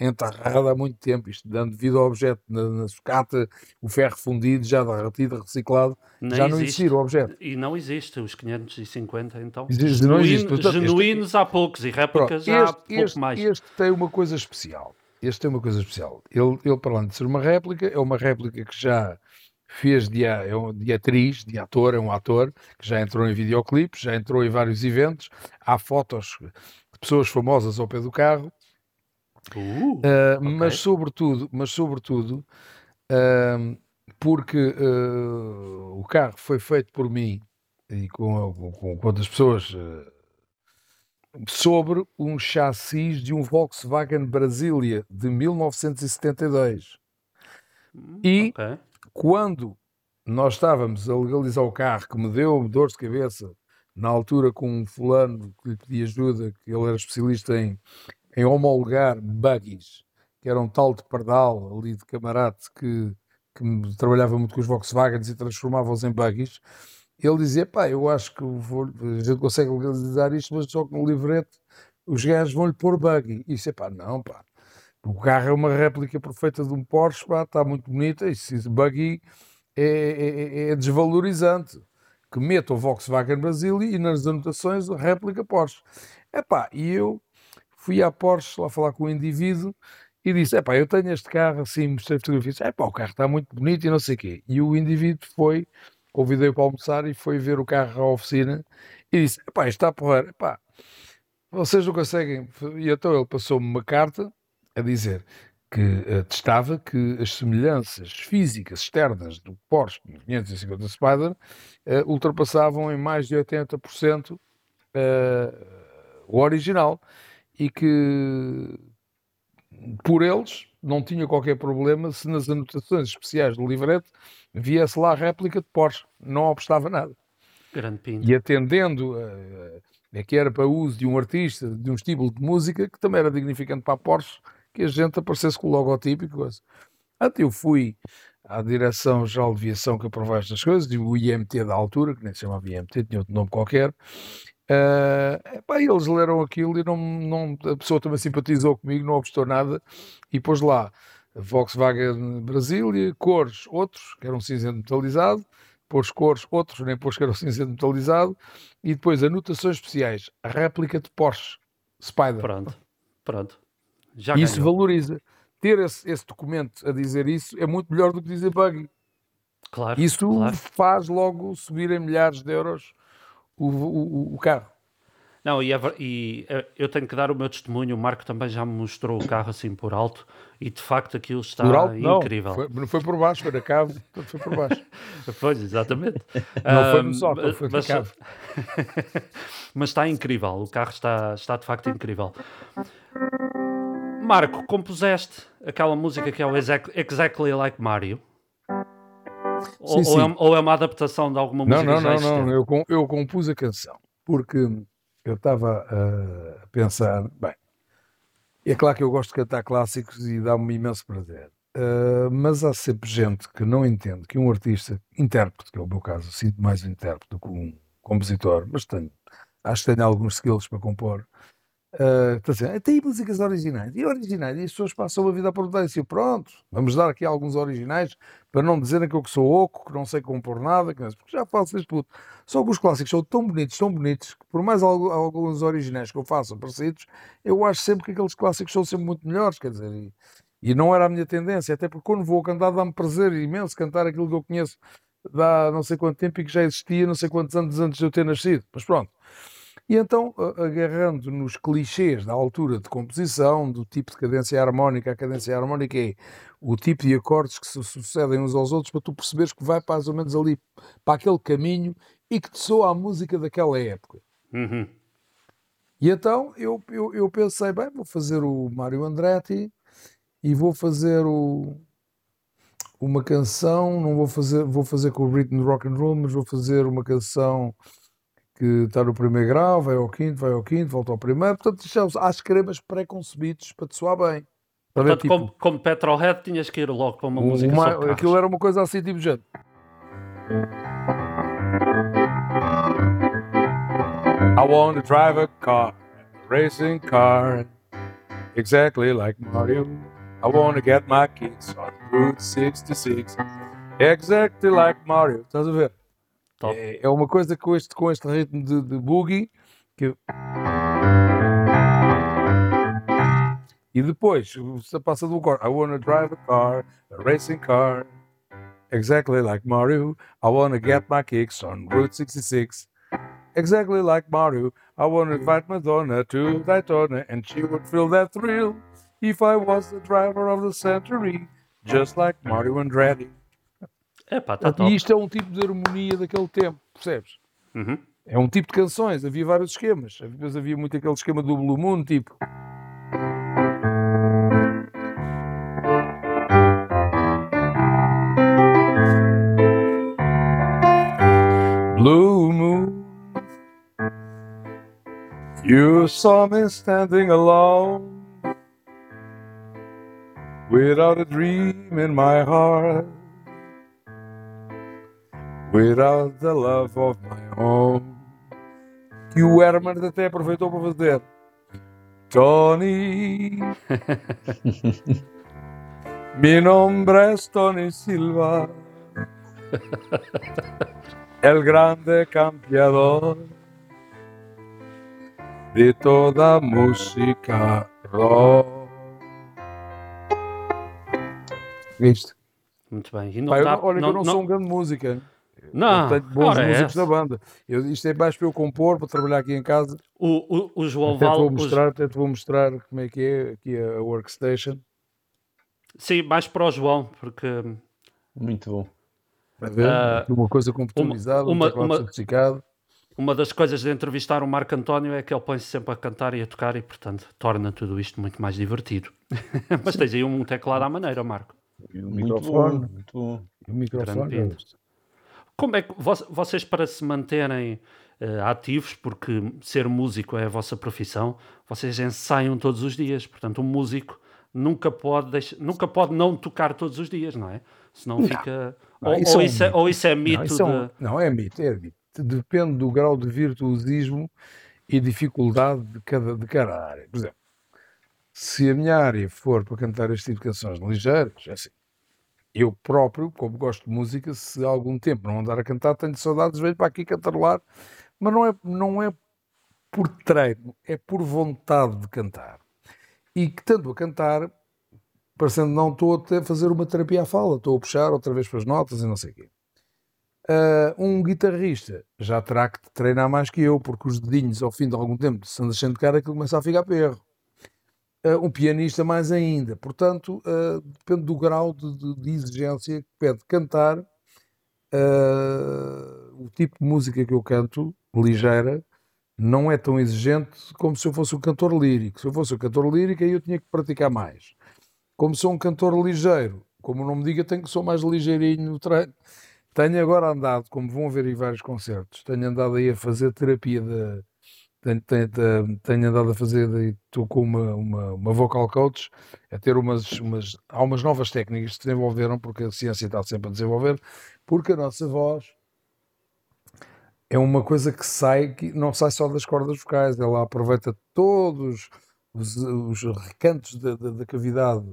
enterrado há muito tempo, isto dando vida ao objeto na, na sucata, o ferro fundido, já derretido, reciclado, Nem já não existe o objeto. E não existe, os 550 então. Existe, não existe. Genuínos este, há poucos e réplicas pronto, há pouco este, mais. Este tem uma coisa especial. Este tem uma coisa especial. Ele, ele, para além de ser uma réplica, é uma réplica que já fez de, é de atriz, de ator, é um ator que já entrou em videoclipes, já entrou em vários eventos. Há fotos de pessoas famosas ao pé do carro Uh, uh, okay. Mas sobretudo, mas sobretudo uh, porque uh, o carro foi feito por mim e com, com, com outras pessoas sobre um chassis de um Volkswagen Brasília de 1972. Hum, e okay. quando nós estávamos a legalizar o carro, que me deu dor de cabeça na altura com um fulano que lhe pedi ajuda, que ele era especialista em em homologar buggies, que era um tal de pardal ali de camarate que, que trabalhava muito com os Volkswagens e transformava-os em buggies, ele dizia, pá, eu acho que vou, a gente consegue legalizar isto, mas só que no livrete os gajos vão-lhe pôr buggy. E disse, pá, não, pá, o carro é uma réplica perfeita de um Porsche, pá, está muito bonita, e se buggy é, é, é, desvalorizante. Que meta o Volkswagen Brasil e nas anotações réplica Porsche. É e eu fui à Porsche lá falar com o indivíduo e disse: Epá, eu tenho este carro assim, mostrei fotografias, Epá, o carro está muito bonito e não sei o quê. E o indivíduo foi, convidei-o para almoçar e foi ver o carro à oficina e disse: Epá, isto está porra, epá, vocês não conseguem. E então ele passou-me uma carta a dizer que atestava que as semelhanças físicas externas do Porsche 550 Spider uh, ultrapassavam em mais de 80% uh, o original e que por eles não tinha qualquer problema se nas anotações especiais do livreto viesse lá a réplica de Porsche, não obstava nada. Grande pinto. E atendendo a, a, que era para uso de um artista, de um estímulo de música, que também era dignificante para a Porsche, que a gente aparecesse com o logotipo e coisa. Até eu fui à direção geral de aviação que aprovava estas coisas, e o IMT da altura, que nem se chamava IMT, tinha outro nome qualquer, Uh, epá, eles leram aquilo e não, não, a pessoa também simpatizou comigo, não obstou nada e pôs lá Volkswagen Brasília, cores, outros, que eram cinzento metalizado, pôs cores, outros, nem pôs que era cinzento metalizado, e depois anotações especiais, a réplica de Porsche Spider. Pronto, pronto. Já isso ganhou. valoriza. Ter esse, esse, documento a dizer isso é muito melhor do que dizer buggy. Claro, isso claro. faz logo subir em milhares de euros o, o, o carro. Não, e, é, e, é, eu tenho que dar o meu testemunho. O Marco também já me mostrou o carro assim por alto e de facto aquilo está por alto, incrível. Não foi, não foi por baixo, foi na cave, foi por baixo. pois, exatamente. não foi no sótão, foi mas, na cave. mas está incrível, o carro está, está de facto incrível. Marco, compuseste aquela música que é o Exactly Like Mario. Ou, sim. Ou, é, ou, é, uma adaptação de alguma não, música não, não, não, existente? eu, eu compus a canção porque eu estava a pensar, bem, é claro que eu gosto de cantar clássicos e dá-me imenso prazer, uh, mas há sempre gente que não entende que um artista, intérprete, que é o meu caso, sinto mais um intérprete do que um compositor, mas tenho, acho que tenho alguns skills para compor, Uh, está a dizer, tem músicas originais. E originais? E as pessoas passam a vida a perguntar assim: pronto, vamos dar aqui alguns originais para não dizerem que eu que sou oco, que não sei compor nada, que não, porque já faço isto tudo. Só que os clássicos são tão bonitos, tão bonitos, que por mais alguns originais que eu faça parecidos, eu acho sempre que aqueles clássicos são sempre muito melhores. Quer dizer, e, e não era a minha tendência, até porque quando vou cantar dá-me prazer imenso cantar aquilo que eu conheço há não sei quanto tempo e que já existia, não sei quantos anos antes de eu ter nascido. Mas pronto. E então, agarrando nos clichês da altura de composição, do tipo de cadência harmónica, a cadência harmónica é o tipo de acordes que se sucedem uns aos outros para tu perceberes que vai mais ou menos ali para aquele caminho e que te soa a música daquela época. Uhum. E então eu, eu, eu, pensei, bem, vou fazer o Mário Andretti e vou fazer o, uma canção, não vou fazer, vou fazer com o ritmo de rock and roll, mas vou fazer uma canção que está no primeiro grau, vai ao quinto, vai ao quinto, volta ao primeiro. Portanto, já há esquemas pré-concebidos para te soar bem. Para Portanto, ver, tipo, como, como Petrolhead, tinhas que ir logo para uma uma- música sobre carros. aquilo era uma coisa assim, tipo, gente. I want to drive a car, a racing car, exactly like Mario. I want to get my kicks on Route 66, exactly like Mario. Estás a ver? Top. É, é uma coisa com este, com este ritmo de, de boogie que. E depois, você passa do cor. I wanna drive a car, a racing car, exactly like Mario. I wanna get my kicks on Route 66, exactly like Mario. I wanna invite Madonna to Daytona, and she would feel that thrill if I was the driver of the century, just like Mario Andretti. Epá, está top. E isto é um tipo de harmonia daquele tempo, percebes? Uhum. É um tipo de canções, havia vários esquemas. Depois havia muito aquele esquema do Blue Moon, tipo. Blue Moon, you saw me standing alone without a dream in my heart. Without the love of my own. Que o Herman até aproveitou para fazer. Tony. Mi nombre es Tony Silva. El grande campeador de toda música rock. Isto. Muito bem. E não não- olha não- eu não, não- sou um grande música. Não, eu tenho bons é na banda. Eu, isto é mais para eu compor, para trabalhar aqui em casa. O, o, o João Até te Val. vou o- mostrar, até te vou mostrar como é que é aqui a workstation. Sim, mais para o João, porque Muito bom. Para ver, aqui uma coisa computadorizada, uma- um uma- sofisticado. uma das coisas de entrevistar o Marco António é que ele põe-se sempre a cantar e a tocar e, portanto, torna tudo isto muito mais divertido. Mas tens aí um teclado à maneira, Marco. E o microfone. Bom, muito bom. E o microfone. Como é que vocês, para se manterem uh, ativos, porque ser músico é a vossa profissão, vocês ensaiam todos os dias. Portanto, um músico nunca pode, deixar, nunca pode não tocar todos os dias, não é? Senão fica. Não, ou, isso ou, é um isso é, mito. ou isso é mito Não, isso é um- de. não, é mito, é mito. Depende do grau de virtuosismo e dificuldade de cada, de cada área. Por exemplo, se a minha área for para cantar este tipo de canções ligeiras, é assim. Eu próprio, como gosto de música, se há algum tempo não andar a cantar, tenho saudades, venho para aqui cantarolar, mas não é, não é por treino, é por vontade de cantar. E que tanto a cantar, parecendo não estou a fazer uma terapia à fala, estou a puxar outra vez para as notas e não sei o quê. Ah, um guitarrista já terá que treinar mais que eu, porque os dedinhos, ao fim de algum tempo, se andas sem tocar, aquilo começa a ficar perro. Ah, um pianista mais ainda. Portanto, ah, depende do grau de, de- de exigência que pede cantar. ah, o tipo de música que eu canto, ligeira, não é tão exigente como se eu fosse um cantor lírico. Se eu fosse um cantor lírico, aí eu tinha que praticar mais. Como sou um cantor ligeiro, como o nome diga, tenho que sou mais ligeirinho no treino. Tenho agora andado, como vão ver em vários concertos, tenho andado aí a fazer terapia de. Tenho, tenho- tenho- andado a fazer, de- estou com uma, uma, uma vocal coach, a ter umas, umas. Há umas novas técnicas que se desenvolveram, porque a ciência está sempre a desenvolver, porque a nossa voz é uma coisa que sai, que não sai só das cordas vocais, ela aproveita todos os, os recantos da, da, da cavidade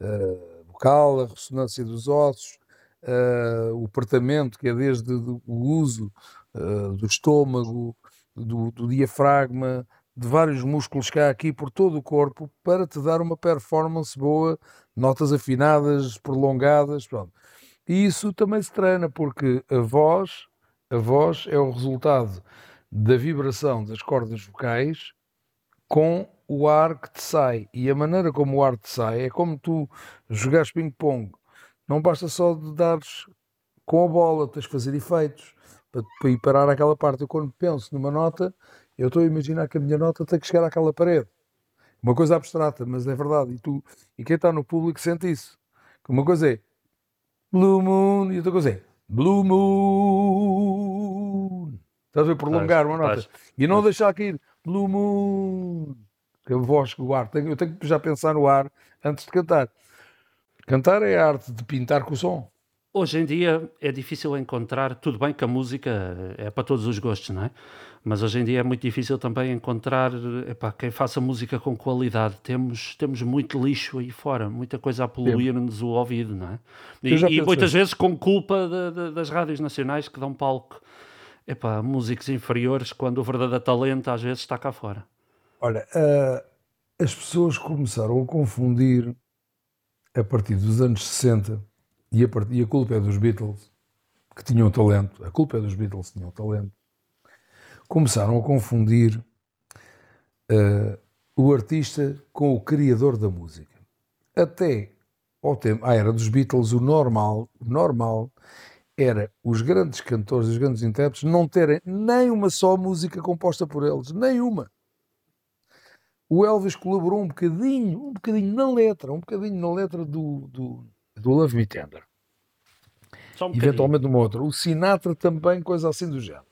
eh, vocal, a ressonância dos ossos, eh, o apertamento, que é desde o uso eh, do estômago, do, do diafragma, de vários músculos há aqui por todo o corpo, para te dar uma performance boa, notas afinadas, prolongadas, pronto. E isso também se treina, porque a voz, a voz é o resultado da vibração das cordas vocais com o ar que te sai. E a maneira como o ar te sai é como tu jogares ping-pong. Não basta só de dares com a bola, tens de fazer efeitos para, para ir parar aquela parte. Eu, quando penso numa nota, eu estou a imaginar que a minha nota tem que chegar àquela parede. Uma coisa abstrata, mas é verdade. E, tu, e quem está no público sente isso. Que uma coisa é Blue Moon e outra coisa é Blue Moon. Estás a ver? Prolongar uma nota. Faz. E não deixar cair Blue Moon. Que a voz, o ar. Eu tenho que já pensar no ar antes de cantar. Cantar é a arte de pintar com o som. Hoje em dia é difícil encontrar, tudo bem que a música é para todos os gostos, não é? Mas hoje em dia é muito difícil também encontrar epá, quem faça música com qualidade. Temos, temos muito lixo aí fora, muita coisa a poluir-nos o ouvido, não é? E, e muitas vezes com culpa de- de- das rádios nacionais que dão palco epá, a músicos inferiores quando o verdadeiro talento às vezes está cá fora. Olha, ah, as pessoas começaram a confundir a partir dos anos 60 e a, part- e a culpa é dos Beatles, que tinham talento. A culpa é dos Beatles, que tinham talento. Começaram a confundir ah, o artista com o criador da música. Até ao tempo, à era dos Beatles, o normal, o normal era os grandes cantores, os grandes intérpretes não terem nem uma só música composta por eles, nenhuma. O Elvis colaborou um bocadinho, um bocadinho na letra, um bocadinho na letra do, do, do Love Me Tender. Um. Eventualmente uma outra. O Sinatra também, coisa assim do género.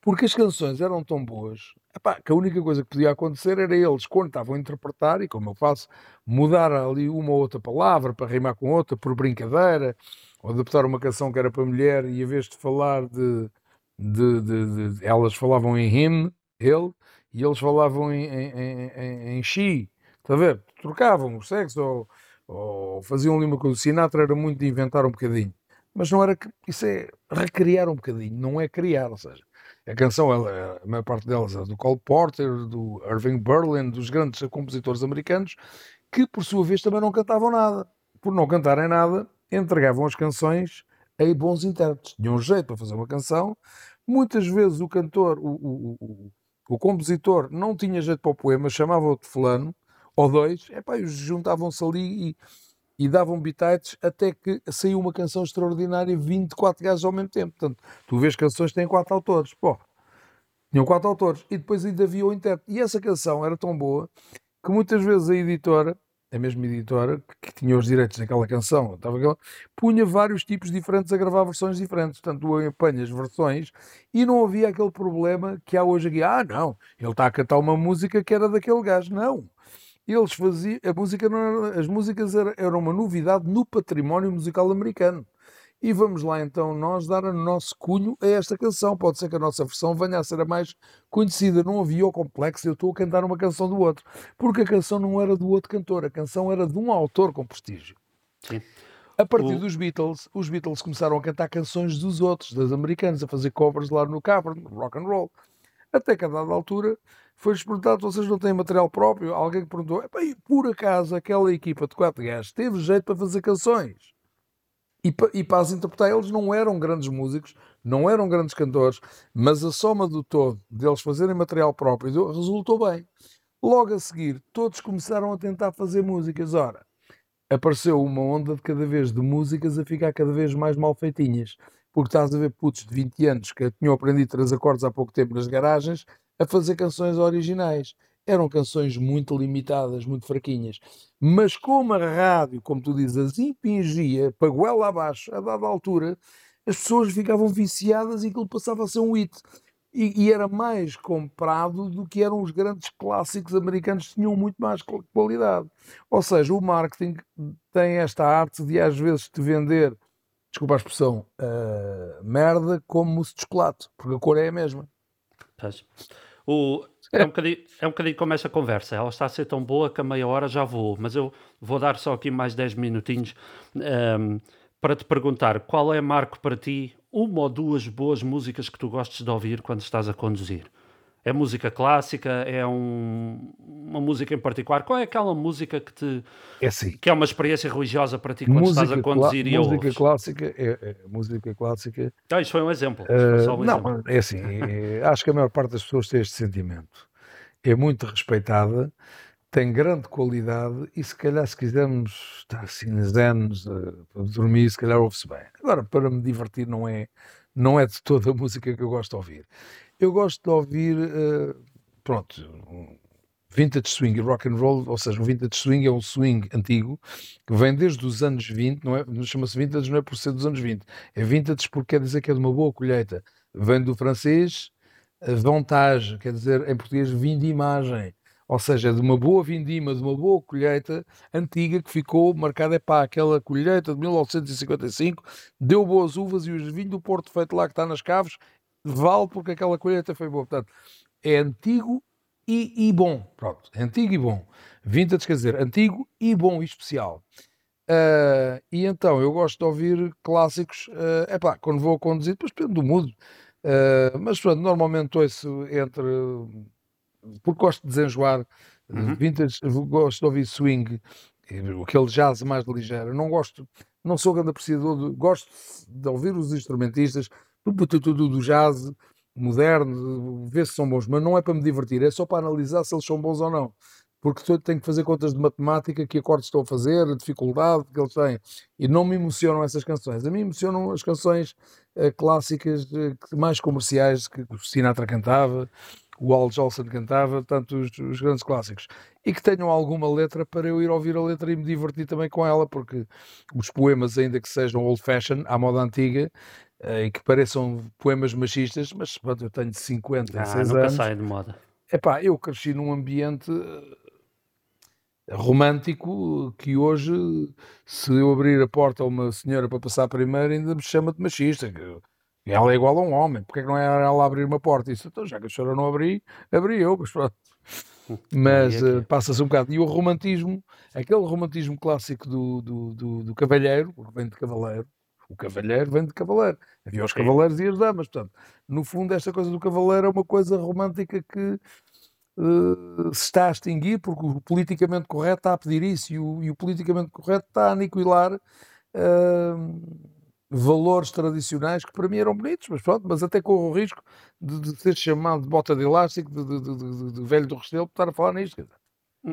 Porque as canções eram tão boas epá, que a única coisa que podia acontecer era eles, quando estavam a interpretar, e como eu faço, mudar ali uma ou outra palavra para rimar com outra, por brincadeira, ou adaptar uma canção que era para mulher e em vez de falar de. de, de- de- elas falavam em him, ele, e eles falavam em, em, em, em- em she. Está a ver? Trocavam o sexo ou, ou faziam ali uma coisa. O Sinatra era muito de inventar um bocadinho. Mas não era. Isso é recriar um bocadinho, não é criar. Ou seja, a canção, ela, a maior parte delas é do Cole Porter, do Irving Berlin, dos grandes compositores americanos, que por sua vez também não cantavam nada. Por não cantarem nada, entregavam as canções a bons intérpretes. Tinham um jeito para fazer uma canção. Muitas vezes o cantor, o, o, o, o compositor, não tinha jeito para o poema, chamava outro fulano, ou dois, epá, juntavam-se ali e, e davam bitites até que saiu uma canção extraordinária, 24 gajos ao mesmo tempo. Portanto, tu vês canções que têm quatro autores. Pô, Tinham quatro autores e depois ainda havia o intérprete. E essa canção era tão boa que muitas vezes a editora, a mesma editora que tinha os direitos daquela canção, estava aquela, punha vários tipos diferentes a gravar versões diferentes. Portanto, tu apanhas versões e não havia aquele problema que há hoje aqui. Ah, não, ele está a cantar uma música que era daquele gajo. Não. Eles faziam. A música era, as músicas eram era uma novidade no património musical americano. E vamos lá então nós dar o nosso cunho a esta canção. Pode ser que a nossa versão venha a ser a mais conhecida. Não havia o complexo, eu estou a cantar uma canção do outro. Porque a canção não era do outro cantor, a canção era de um autor com prestígio. Sim. A partir O- dos Beatles, os Beatles começaram a cantar canções dos outros, das americanas, a fazer covers lá no cavern, rock and roll. Até que a dada altura foi-lhes perguntado: vocês não têm material próprio? Alguém que perguntou: "Epá, e por acaso aquela equipa de quatro gajos teve jeito para fazer canções? E, pa- e para as interpretar, eles não eram grandes músicos, não eram grandes cantores, mas a soma do todo deles fazerem material próprio resultou bem. Logo a seguir, todos começaram a tentar fazer músicas. Ora, apareceu uma onda de cada vez de músicas a ficar cada vez mais mal feitinhas. Porque estás a ver putos de 20 anos que tinham aprendido três acordes há pouco tempo nas garagens a fazer canções originais. Eram canções muito limitadas, muito fraquinhas. Mas como a rádio, como tu dizes, impingia para goela abaixo, a dada altura, as pessoas ficavam viciadas e aquilo passava a ser um hit. E, e era mais comprado do que eram os grandes clássicos americanos tinham muito mais qual- qualidade. Ou seja, o marketing tem esta arte de às vezes te vender, desculpa a expressão, ah, merda como mousse de chocolate, porque a cor é a mesma. Pois. O, é, um bocadinho, é um bocadinho como esta conversa. Ela está a ser tão boa que a meia hora já voou. Mas eu vou dar só aqui mais 10 minutinhos ehm, para te perguntar qual é, Marco, para ti, uma ou duas boas músicas que tu gostes de ouvir quando estás a conduzir? É música clássica? É um- uma música em particular? Qual é aquela música que, te, É assim. que é uma experiência religiosa para ti quando estás a Música, conduzir e a música ouves? clássica é, é- música clássica Então, isto foi um exemplo. Isto foi só um Uh, exemplo. não, é assim, é- acho que a maior parte das pessoas tem este sentimento. É muito respeitada, tem grande qualidade e se calhar se quisermos estar assim uh, para dormir, se calhar ouve-se bem. Agora, para me divertir não é, não é de toda a música que eu gosto de ouvir. Eu gosto de ouvir, uh, pronto, vintage swing rock and roll, ou seja, o vintage swing é um swing antigo que vem desde os anos 20, não é? Chama-se vintage não é por ser dos anos 20, é vintage porque quer dizer que é de uma boa colheita. Vem do francês eh, vantage, quer dizer em português vindimagem. Ou seja, de uma boa vindima, de uma boa colheita antiga que ficou marcada é pá, aquela colheita de 1955 deu boas uvas e os vinhos do Porto feito lá que está nas caves vale porque aquela colheita foi boa. Portanto, é antigo e, e bom. Pronto, é antigo e bom. Vintage quer dizer antigo e bom e especial. Ah, e então eu gosto de ouvir clássicos, é epá, quando vou a conduzir, depois depende do mood. Ah, mas pronto, normalmente ouço entre. Porque gosto de desenjoar, Uhum. vintage, gosto de ouvir swing, aquele jazz mais ligeiro. Não gosto, não sou grande apreciador, de, gosto de ouvir os instrumentistas do, do, do, jazz moderno, ver se são bons, mas não é para me divertir, é só para analisar se eles são bons ou não. Porque tenho que fazer contas de matemática, que acordes estão a fazer, a dificuldade que eles têm. E não me emocionam essas canções. A mim emocionam as canções eh, clássicas, que- mais comerciais, que o Sinatra cantava, o Al Jolson cantava, tanto os, os grandes clássicos. E que tenham alguma letra para eu ir ouvir a letra e me divertir também com ela, porque os poemas, ainda que sejam old fashion, à moda antiga, e que pareçam poemas machistas, mas pronto, eu tenho 56 Ah, nunca anos. sai de moda. Epá, eu cresci num ambiente eh, romântico que hoje, se eu abrir a porta a uma senhora para passar primeiro, ainda me chama de machista. ela é igual a um homem, porque é que não é ela abrir uma porta? Isso, então, já que a senhora não abri, abri eu, mas pronto. Mas é que eh, passa-se um bocado. E o romantismo, aquele romantismo clássico do, do, do, do cavalheiro, porque vem de cavaleiro, o cavalheiro vem de cavaleiro. Havia os cavaleiros e as damas. Portanto, no fundo, esta coisa do cavaleiro é uma coisa romântica que eh, se está a extinguir porque o politicamente correto está a pedir isso e o, e o politicamente correto está a aniquilar eh, valores tradicionais que para mim eram bonitos, mas pronto, mas até corro o risco de, de ser chamado de bota de elástico, de, de- de- velho do Restelo, por estar a falar nisto. dizer.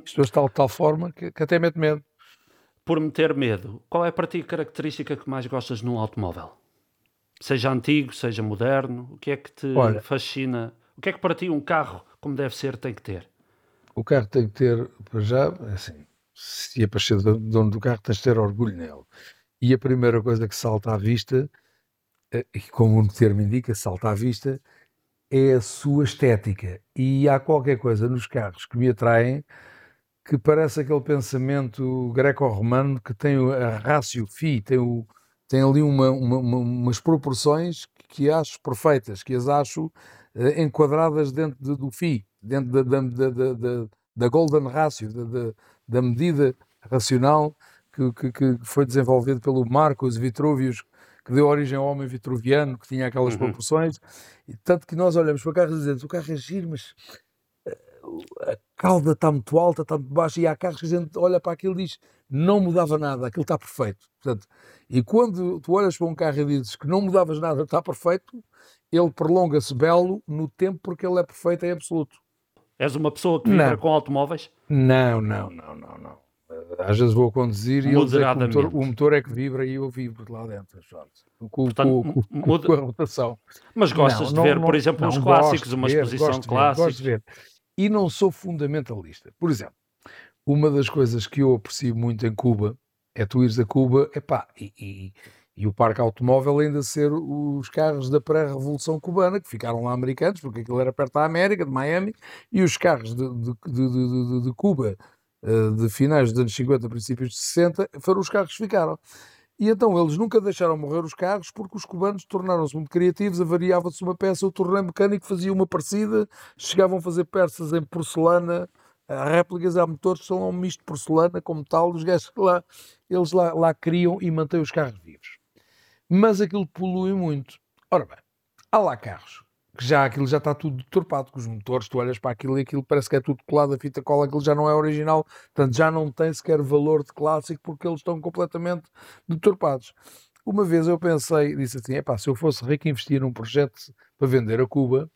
Isto é de tal, tal forma que, que até mete medo. Por me ter medo, qual é para ti a característica que mais gostas num automóvel? Seja antigo, seja moderno, o que é que te Olha. fascina O que é que para ti um carro, como deve ser, tem que ter? O carro tem que ter, para já, assim, se é para ser dono do carro, tens de ter orgulho nele. E a primeira coisa que salta à vista, eh, e como o termo indica, salta à vista, é a sua estética. E há qualquer coisa nos carros que me atraem que parece aquele pensamento greco-romano que tem a ratio fi, tem, o, tem ali uma, uma, uma, umas proporções que acho perfeitas, que as acho uh, enquadradas dentro de, do fi, dentro da, da, da, da, da golden ratio, da, da, medida racional que, que, que, foi desenvolvido pelo Marcos Vitruvius, que deu origem ao homem vitruviano, que tinha aquelas uhum. proporções, e tanto que nós olhamos para o carro e dizemos, o carro é giro, mas a cauda está muito alta, está muito baixa, e há carros que a gente olha para aquilo e diz não mudava nada, aquilo está perfeito. Portanto, e quando tu olhas para um carro e dizes que não mudavas nada, está perfeito, ele prolonga-se belo no tempo porque ele é perfeito em absoluto. És uma pessoa que vibra com automóveis? Não, não, não, não, não. Às vezes vou conduzir e o motor, o motor, é que vibra e eu vibro lá dentro, com, Portanto, com, com, com, a rotação. Mas gostas não, de ver, não, por exemplo, uns clássicos, uma exposição de clássicos? Gosto de ver e não sou fundamentalista. Por exemplo, uma das coisas que eu aprecio muito em Cuba é tu ires a Cuba epá, e, e, e o parque automóvel ainda ser os carros da pré-revolução cubana, que ficaram lá americanos, porque aquilo era perto da América, de Miami, e os carros de, de, de, de Cuba eh, de finais dos anos 50, princípios de 60, foram os carros que ficaram. E então eles nunca deixaram morrer os carros porque os cubanos tornaram-se muito criativos, avariava-se uma peça, o torneio mecânico fazia uma parecida, chegavam a fazer peças em porcelana, há réplicas, há motores são um misto de porcelana com metal, os gajos lá, eles lá, lá criam e mantêm os carros vivos. Mas aquilo polui muito. Ora bem, há lá carros que já aquilo já está tudo deturpado com os motores, tu olhas para aquilo e aquilo parece que é tudo colado a fita cola, aquilo já não é original, portanto já não tem sequer valor de clássico porque eles estão completamente deturpados. Uma vez eu pensei, disse assim, epá, se eu fosse rico investir num projeto para vender a Cuba,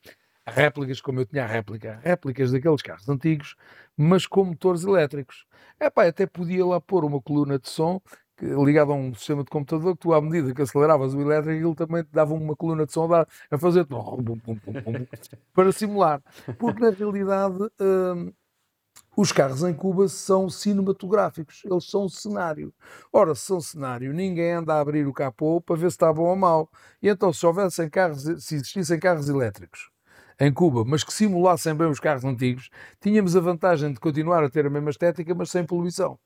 réplicas como eu tinha a réplica, réplicas daqueles carros antigos, mas com motores elétricos. Epá, até podia lá pôr uma coluna de som ligado a um sistema de computador que tu, à medida que aceleravas o elétrico, ele também te dava uma coluna de som a fazer para simular. Porque na realidade hum, os carros em Cuba são cinematográficos, eles são cenário. Ora, se são cenário, ninguém anda a abrir o capô para ver se está bom ou mau. E então, se houvessem carros, se existissem carros elétricos em Cuba, mas que simulassem bem os carros antigos, tínhamos a vantagem de continuar a ter a mesma estética, mas sem poluição.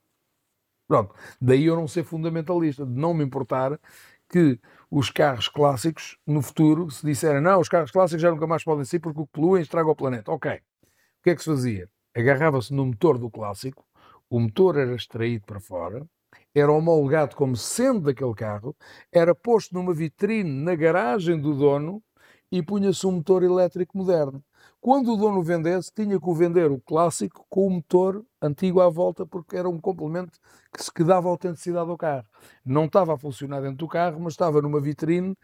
Pronto, daí eu não ser fundamentalista, de não me importar que os carros clássicos, no futuro, se disserem não, os carros clássicos já nunca mais podem ser porque o que poluem estraga o planeta. Ok. O que é que se fazia? Agarrava-se no motor do clássico, o motor era extraído para fora, era homologado como sendo daquele carro, era posto numa vitrine na garagem do dono e punha-se um motor elétrico moderno. Quando o dono vendesse, tinha que o vender o clássico com o motor antigo à volta, porque era um complemento que se que dava autenticidade ao carro. Não estava a funcionar dentro do carro, mas estava numa vitrine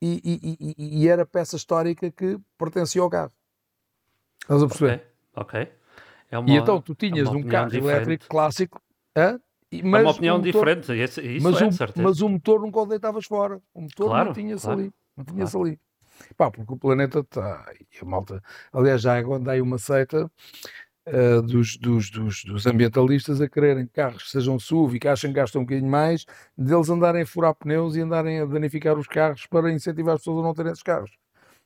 e, e, e, e era peça histórica que pertencia ao carro. Estás a perceber? Ok. okay. É uma, e então tu tinhas é um carro diferente. elétrico clássico, hã? Mas é uma opinião motor, diferente, isso, mas, é, o, mas o motor nunca o deitavas fora. O motor claro, não tinha-se claro, ali. Não tinha-se claro. ali. Pá, porque o planeta está. A malta. Aliás, já andei uma seita uh, dos, dos, dos, dos, ambientalistas a quererem carros que sejam SUV e que acham que gastam um bocadinho mais, deles andarem a furar pneus e andarem a danificar os carros para incentivar as pessoas a não terem esses carros.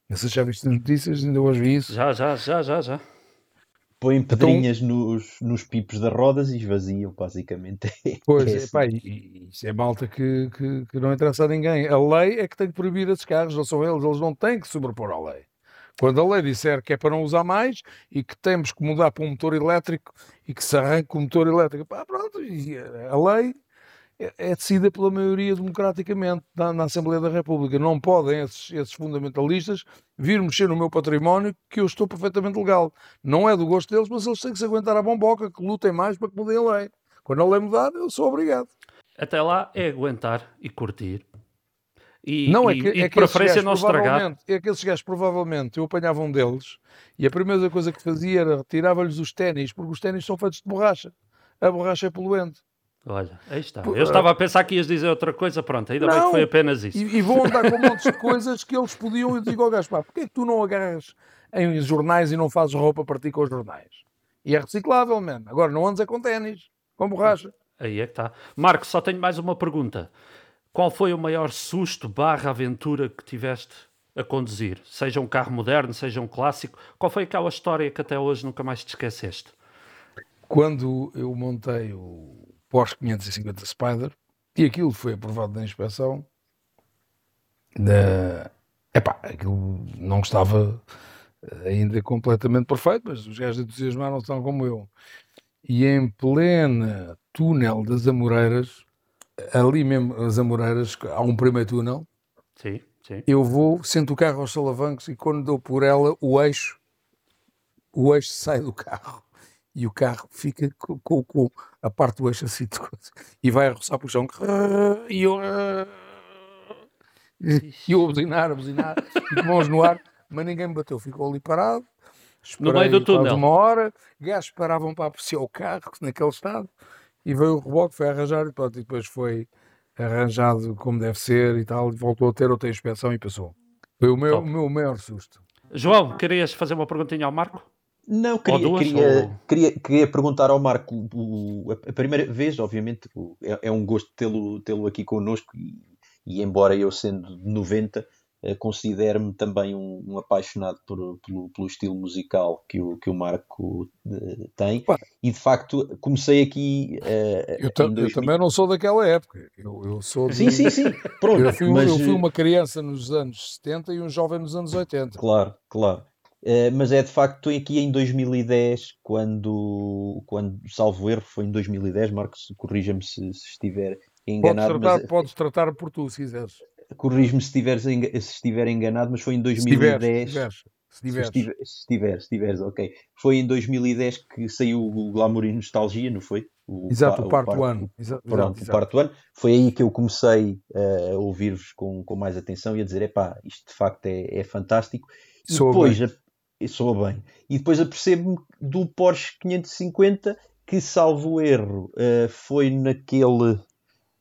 Não sei se já viste nas notícias, ainda hoje vi isso. Já, já, já, já, já. Põem então pedrinhas então, nos, nos pipos das rodas e esvaziam, basicamente. Pois, é, pá, e, isso é malta que, que, que, não interessa a ninguém. A lei é que tem que proibir esses carros, não são eles, eles não têm que sobrepor à lei. Quando a lei disser que é para não usar mais e que temos que mudar para um motor elétrico e que se arranque o motor elétrico, pá, pronto, a lei é, é decidida pela maioria democraticamente na, na, Assembleia da República. Não podem esses, esses, fundamentalistas vir mexer no meu património que eu estou perfeitamente legal. Não é do gosto deles, mas eles têm que se aguentar a bomboca, que lutem mais para que mudem a lei. Quando a lei mudar, eu sou obrigado. Até lá é aguentar e curtir. E, não, é que, e, é que preferência não estragar. É que esses gajos provavelmente eu apanhava um deles e a primeira coisa que fazia era retirava-lhes os ténis, porque os ténis são feitos de borracha. A borracha é poluente. Olha, aí está. Eu estava a pensar que ias dizer outra coisa, pronto, ainda bem que foi apenas isso. E, e vão andar com um monte de coisas que eles podiam. Eu digo ao pá, porquê é que tu não agarras em jornais e não fazes roupa para ti com os jornais? E é reciclável, mesmo. Agora não andes a com ténis, com borracha. Aí é que está. Marco, só tenho mais uma pergunta. Qual foi o maior susto barra aventura que tiveste a conduzir? Seja um carro moderno, seja um clássico. Qual foi aquela história que até hoje nunca mais te esqueceste? Quando eu montei o Porsche 550 Spider, e aquilo foi aprovado na inspeção, da... Epá, aquilo não estava ainda completamente perfeito, mas os gajos entusiasmaram estão como eu. E em plena túnel das Amoreiras, ali mesmo as Amoreiras, há um primeiro túnel, Sim, sim. eu vou, sento o carro aos solavancos e quando dou por ela, o eixo, o eixo sai do carro e o carro fica com, com, com a parte do eixo assim de coisa, e vai a roçar para o chão e eu, e eu a buzinar, a buzinar, e com mãos no ar, mas ninguém me bateu, ficou ali parado. No meio do túnel. Uma hora, gajos paravam para apreciar o carro naquele estado e veio o reboque, foi arranjar e, pronto, e depois foi arranjado como deve ser e tal, e voltou a ter outra inspeção e passou. Foi o meu, o meu maior susto. João, querias fazer uma perguntinha ao Marco? Não, queria, duas, queria, ou- queria, queria perguntar ao Marco, o- a a primeira vez, obviamente, o- é, é um gosto tê-lo tê-lo aqui connosco e, e embora eu sendo de 90, eh, considero-me também um, um apaixonado por- pelo, pelo estilo musical que o, que o Marco eh, tem Pá. e de facto comecei aqui eh, Eu, eu 2000 também não sou daquela época. Eu, eu sou de- Sim, sim, sim, pronto, Eu fui, mas, eu fui eh, uma criança nos anos 70 e um jovem nos anos 80. Claro, claro. Eh, mas é de facto aqui em 2010, quando, quando salvo erro, foi em 2010, Marcos, corrija-me se, se estiver Podes enganado, tratar, mas podes tratar por tu, se quiseres. corrige-me se, estiveres enga- se estiver enganado, mas foi em Se tiveres, 2010. se tiveres. Se tiveres. estiver, se estiver, se estiveres, ok. Foi em 2010 que saiu o Glamour e Nostalgia, não foi? O, Exato, o parte par- 1. Exato, Pronto, exato, o quarto ano. Foi aí que eu comecei eh, a ouvir-vos com, com mais atenção e a dizer: epá, isto de facto é, é fantástico. E depois, a- e soa bem. E depois apercebo-me do Porsche 550 que, salvo erro, eh, foi naquele,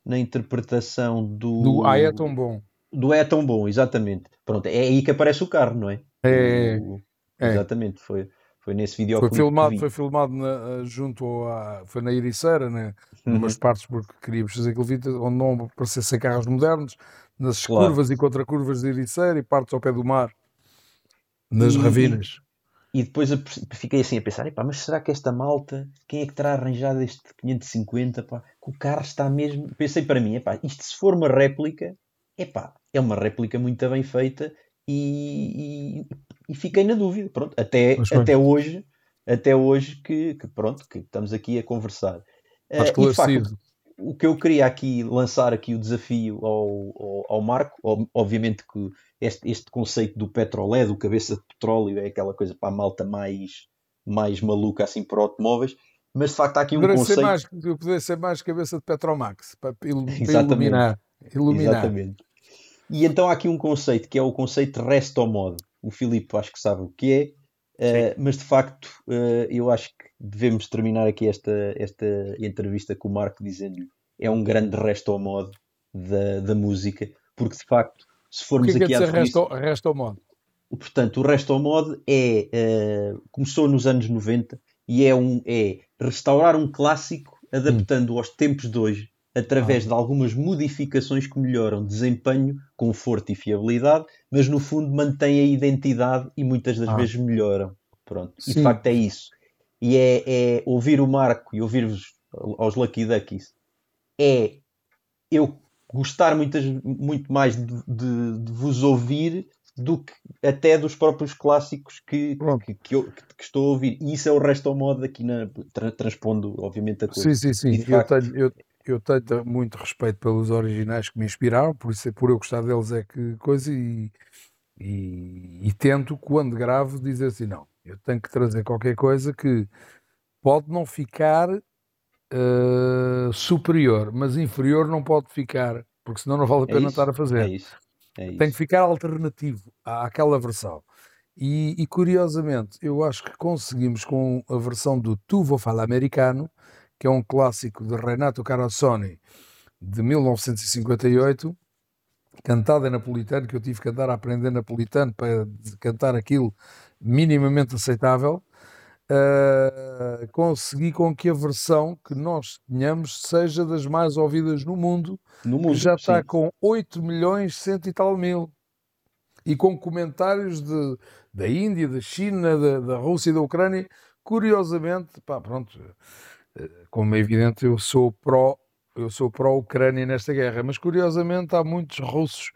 na interpretação do. Do Ah, é tão bom. do É Tão Bom, exatamente. Pronto, é aí que aparece o carro, não é? É, O- é. Exatamente, foi, foi nesse Foi videoclipe que filmado, foi filmado na- junto à. Foi na Ericeira, né? Uhum. numas partes, porque queríamos fazer aquele vídeo onde não aparecessem carros modernos, nas Claro. curvas e contracurvas de Ericeira e partes ao pé do mar, nas E- ravinas. E depois eu perce- fiquei assim a pensar, epá, mas será que esta malta, quem é que terá arranjado este 550, pá, que o carro está mesmo... Pensei para mim, epá, isto se for uma réplica, epá, é uma réplica muito bem feita e, e, e fiquei na dúvida, pronto, até, até hoje, até hoje que, que, pronto, que estamos aqui a conversar. Está Eh, e facto, esclarecido. O que eu queria aqui lançar aqui o desafio ao, ao, ao Marco, ob- obviamente que este, este conceito do petrolé, do cabeça de petróleo, é aquela coisa para a malta mais, mais maluca assim para automóveis, mas de facto há aqui um Poderia ser, conceito. mais, poderia ser mais cabeça de Petromax, para, il- para Exatamente. iluminar. iluminar. Exatamente. E então há aqui um conceito que é o conceito resto modo. O Filipe acho que sabe o que é, eh, mas de facto eh, eu acho que devemos terminar aqui esta, esta entrevista com o Marco dizendo é um grande resto ao modo da, da música, porque de facto, se O formos que é que aqui quer à resto, ao- resto ao modo? Portanto, o Resto ao Mod é, eh, começou nos anos 90 e é, um, é restaurar um clássico adaptando aos tempos de hoje através Ah. de algumas modificações que melhoram desempenho, conforto e fiabilidade, mas no fundo mantém a identidade e muitas das Ah. vezes melhoram. Pronto. E de Sim. facto é isso. E é, é ouvir o Marco e ouvir-vos aos Lucky Duckies é eu gostar muitas, muito mais de, de- de vos ouvir do que até dos próprios clássicos que, que, que, eu- que estou a ouvir. E isso é o resto ao modo aqui na, tra- transpondo, obviamente, a coisa. Sim, sim, sim. Eu facto- tenho, eu, eu tenho muito respeito pelos originais que me inspiraram, por isso é por eu gostar deles é que coisa e, e, e tento, quando gravo, dizer assim, não, eu tenho que trazer qualquer coisa que pode não ficar eh, superior, mas inferior não pode ficar, porque senão não vale a É pena isso, estar a fazer. É isso. É isso. Tem que ficar alternativo à- àquela versão. E, e, curiosamente, eu acho que conseguimos com a versão do Tu Vou Falar Americano que é um clássico de Renato Carosone de 1958, cantado em napolitano, que eu tive que andar a aprender napolitano para cantar aquilo minimamente aceitável. Uh, consegui com que a versão que nós tenhamos seja das mais ouvidas no mundo, no mundo que já está sim. com 8 milhões cento e tal mil e com comentários de, da Índia, da China, da, da Rússia e da Ucrânia. Curiosamente, pá, pronto, como é evidente, eu sou pró eu sou pró-Ucrânia nesta guerra, mas curiosamente há muitos russos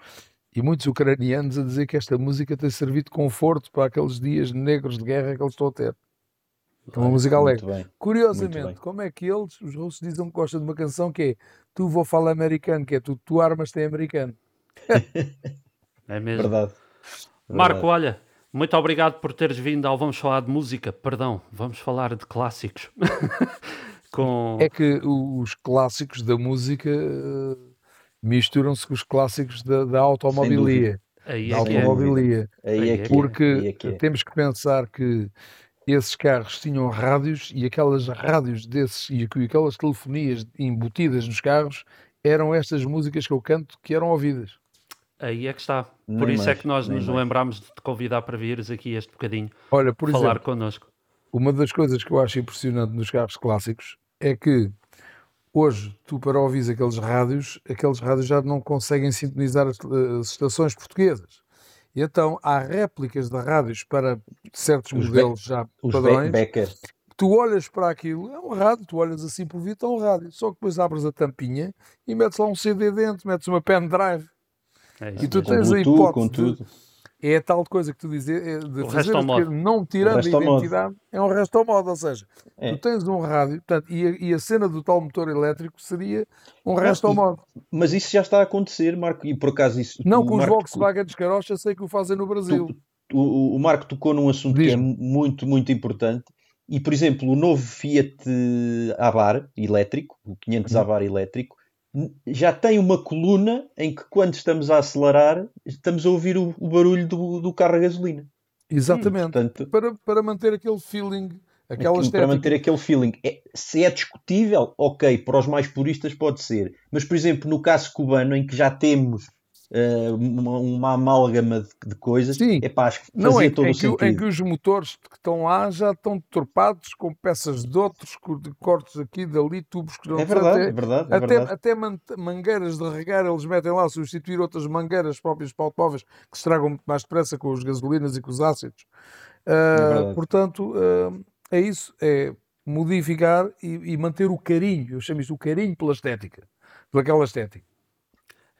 e muitos ucranianos a dizer que esta música tem servido de conforto para aqueles dias negros de guerra que eles estão a ter. É uma música alegre. Bem. Curiosamente, como é que eles, os russos, dizem que gostam de uma canção que é Tu vou falar americano, que é tu, tu armas tem americano. É mesmo. Verdade. Marco, olha, muito obrigado por teres vindo ao Vamos Falar de Música. Perdão, vamos falar de clássicos. Com... É que os clássicos da música eh, misturam-se com os clássicos da, da automobilia. Aí é que é. automobilia. Aí Aí é é que é, Porque aí é que é. temos que pensar que esses carros tinham rádios e aquelas rádios desses e aqu- aquelas telefonias embutidas nos carros eram estas músicas que eu canto que eram ouvidas. Aí é que está. Por Nem isso é mais, que nós nos mais. lembrámos de te convidar para vires aqui este bocadinho Olha, por falar exemplo, connosco. uma das coisas que eu acho impressionante nos carros clássicos é que hoje tu para ouvir aqueles rádios, aqueles rádios já não conseguem sintonizar as, as estações portuguesas. E então há réplicas de rádios para certos Os modelos já Os padrões. Tu olhas para aquilo, é um rádio, tu olhas assim por vidro, é um rádio. Só que depois abres a tampinha e metes lá um CD dentro, metes uma pendrive. É E isso tu mesmo. Com tens a Bluetooth, hipótese com de- tudo. É a tal coisa que tu dizes, é de O fazer resto ao o modo. que- não tirando a identidade, é um resto ao modo, ou seja, É. tu tens um rádio, portanto, e, a, e a cena do tal motor elétrico seria um resto ao modo. Mas isso já está a acontecer, Marco, e por acaso isso. Não que os Marco Volkswagen de Carocha sei que o fazem no Brasil. O, o- o Marco tocou num assunto que é muito, muito importante. E, por exemplo, o novo Fiat Abar elétrico, o 500 Uhum. Abar elétrico, já tem uma coluna em que, quando estamos a acelerar, estamos a ouvir o, o barulho do, do carro a gasolina. Exatamente. Portanto, Para, para manter aquele feeling, aquela aquilo estética. para manter aquele feeling. É- se é discutível, ok, para os mais puristas pode ser. Mas, por exemplo, no caso cubano, em que já temos eh, uma, uma amálgama de, de coisas, Sim. é pá, acho que Não, em, todo em o que, o- sentido. em que os motores que estão lá já estão deturpados com peças de outros, de cortes aqui, dali, tubos que não É verdade, até, é verdade, é até, verdade. até man- mangueiras de regar eles metem lá, substituir outras mangueiras próprias para automóveis que se estragam muito mais depressa com os gasolinas e com os ácidos. Ah, verdade. portanto, ah, é isso, é modificar e, e manter o carinho, eu chamo isto o carinho pela estética, pelaquela estética.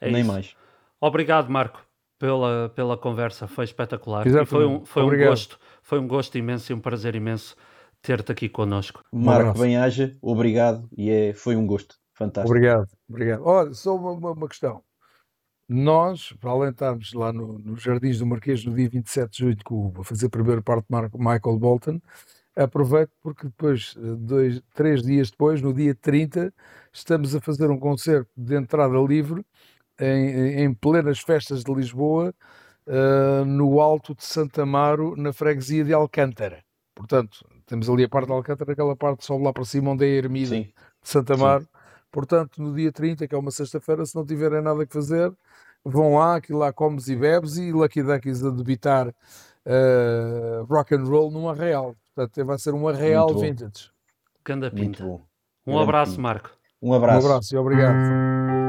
É Nem isso. mais. Obrigado, Marco, pela, pela conversa. Foi espetacular. E foi um, foi um gosto. Foi um gosto imenso e um prazer imenso ter-te aqui connosco. Marco bem-aja, obrigado e é, foi um gosto. Fantástico. Obrigado, obrigado. Olha, só uma, uma- uma questão. Nós, para além de estarmos lá no, nos Jardins do Marquês no dia 27 de julho, com, o- a fazer a primeira parte de Mar- Michael Bolton, aproveito porque depois, eh, dois, três dias depois, no dia 30, estamos a fazer um concerto de entrada livre em, em- plenas festas de Lisboa, eh, no Alto de Santa Amaro, na freguesia de Alcântara. Portanto, temos ali a parte de Alcântara, aquela parte só lá para cima onde é a ermida Sim, de Santa Sim. Amaro. Portanto, no dia 30, que é uma sexta-feira, se não tiverem nada que fazer, vão lá, aquilo lá comes e bebes e Lucky Duckies a debitar eh, rock and roll num arraial. Portanto, vai ser um bom. vintage. Ganda muito pinta. bom. Um Grande abraço, pinta. Marco. Um abraço. Um abraço e obrigado.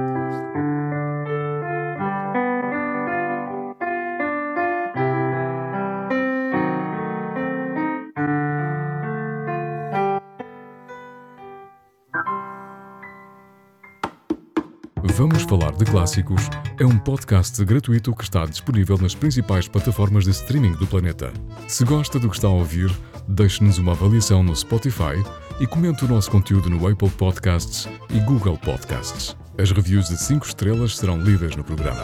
Vamos Falar de Clássicos é um podcast gratuito que está disponível nas principais plataformas de streaming do planeta. Se gosta do que está a ouvir, deixe-nos uma avaliação no Spotify e comente o nosso conteúdo no Apple Podcasts e Google Podcasts. As reviews de 5 estrelas serão lidas no programa.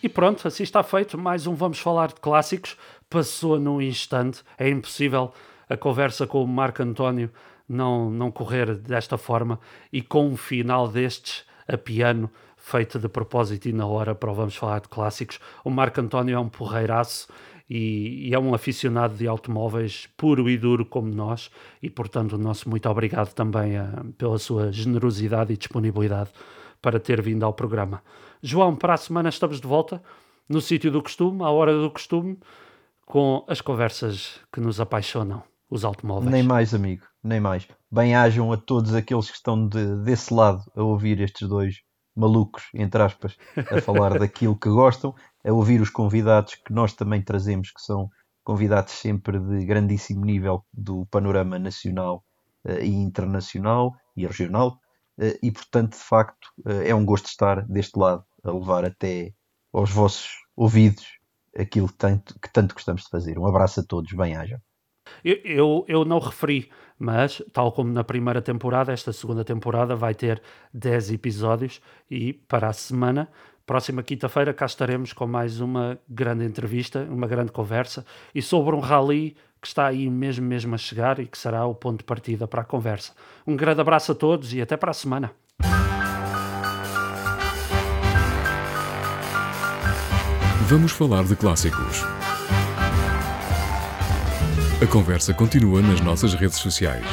E pronto, assim está feito. Mais um Vamos Falar de Clássicos. Passou num instante. É impossível a conversa com o Marco António não, não correr desta forma e com um final destes a piano feito de propósito e na hora para o Vamos Falar de Clássicos. O Marco António é um porreiraço e, e, é um aficionado de automóveis puro e duro como nós e portanto o nosso muito obrigado também a, pela sua generosidade e disponibilidade para ter vindo ao programa. João, para a semana estamos de volta no sítio do costume, à hora do costume, com as conversas que nos apaixonam, os automóveis. Nem mais, amigo, nem mais. Bem-ajam a todos aqueles que estão de, desse lado a ouvir estes dois malucos, entre aspas, a falar daquilo que gostam, a ouvir os convidados que nós também trazemos, que são convidados sempre de grandíssimo nível do panorama nacional uh, e internacional e regional. Uh, e portanto, de facto, uh, é um gosto estar deste lado a levar até aos vossos ouvidos aquilo que tanto, que tanto gostamos de fazer. Um abraço a todos, bem-haja. Eu, eu, eu, não referi, mas tal como na primeira temporada, esta segunda temporada vai ter 10 episódios e para a semana, próxima quinta-feira, cá estaremos com mais uma grande entrevista, uma grande conversa e sobre um rally que está aí mesmo mesmo a chegar e que será o ponto de partida para a conversa. Um grande abraço a todos e até para a semana. Vamos falar de clássicos. A conversa continua nas nossas redes sociais.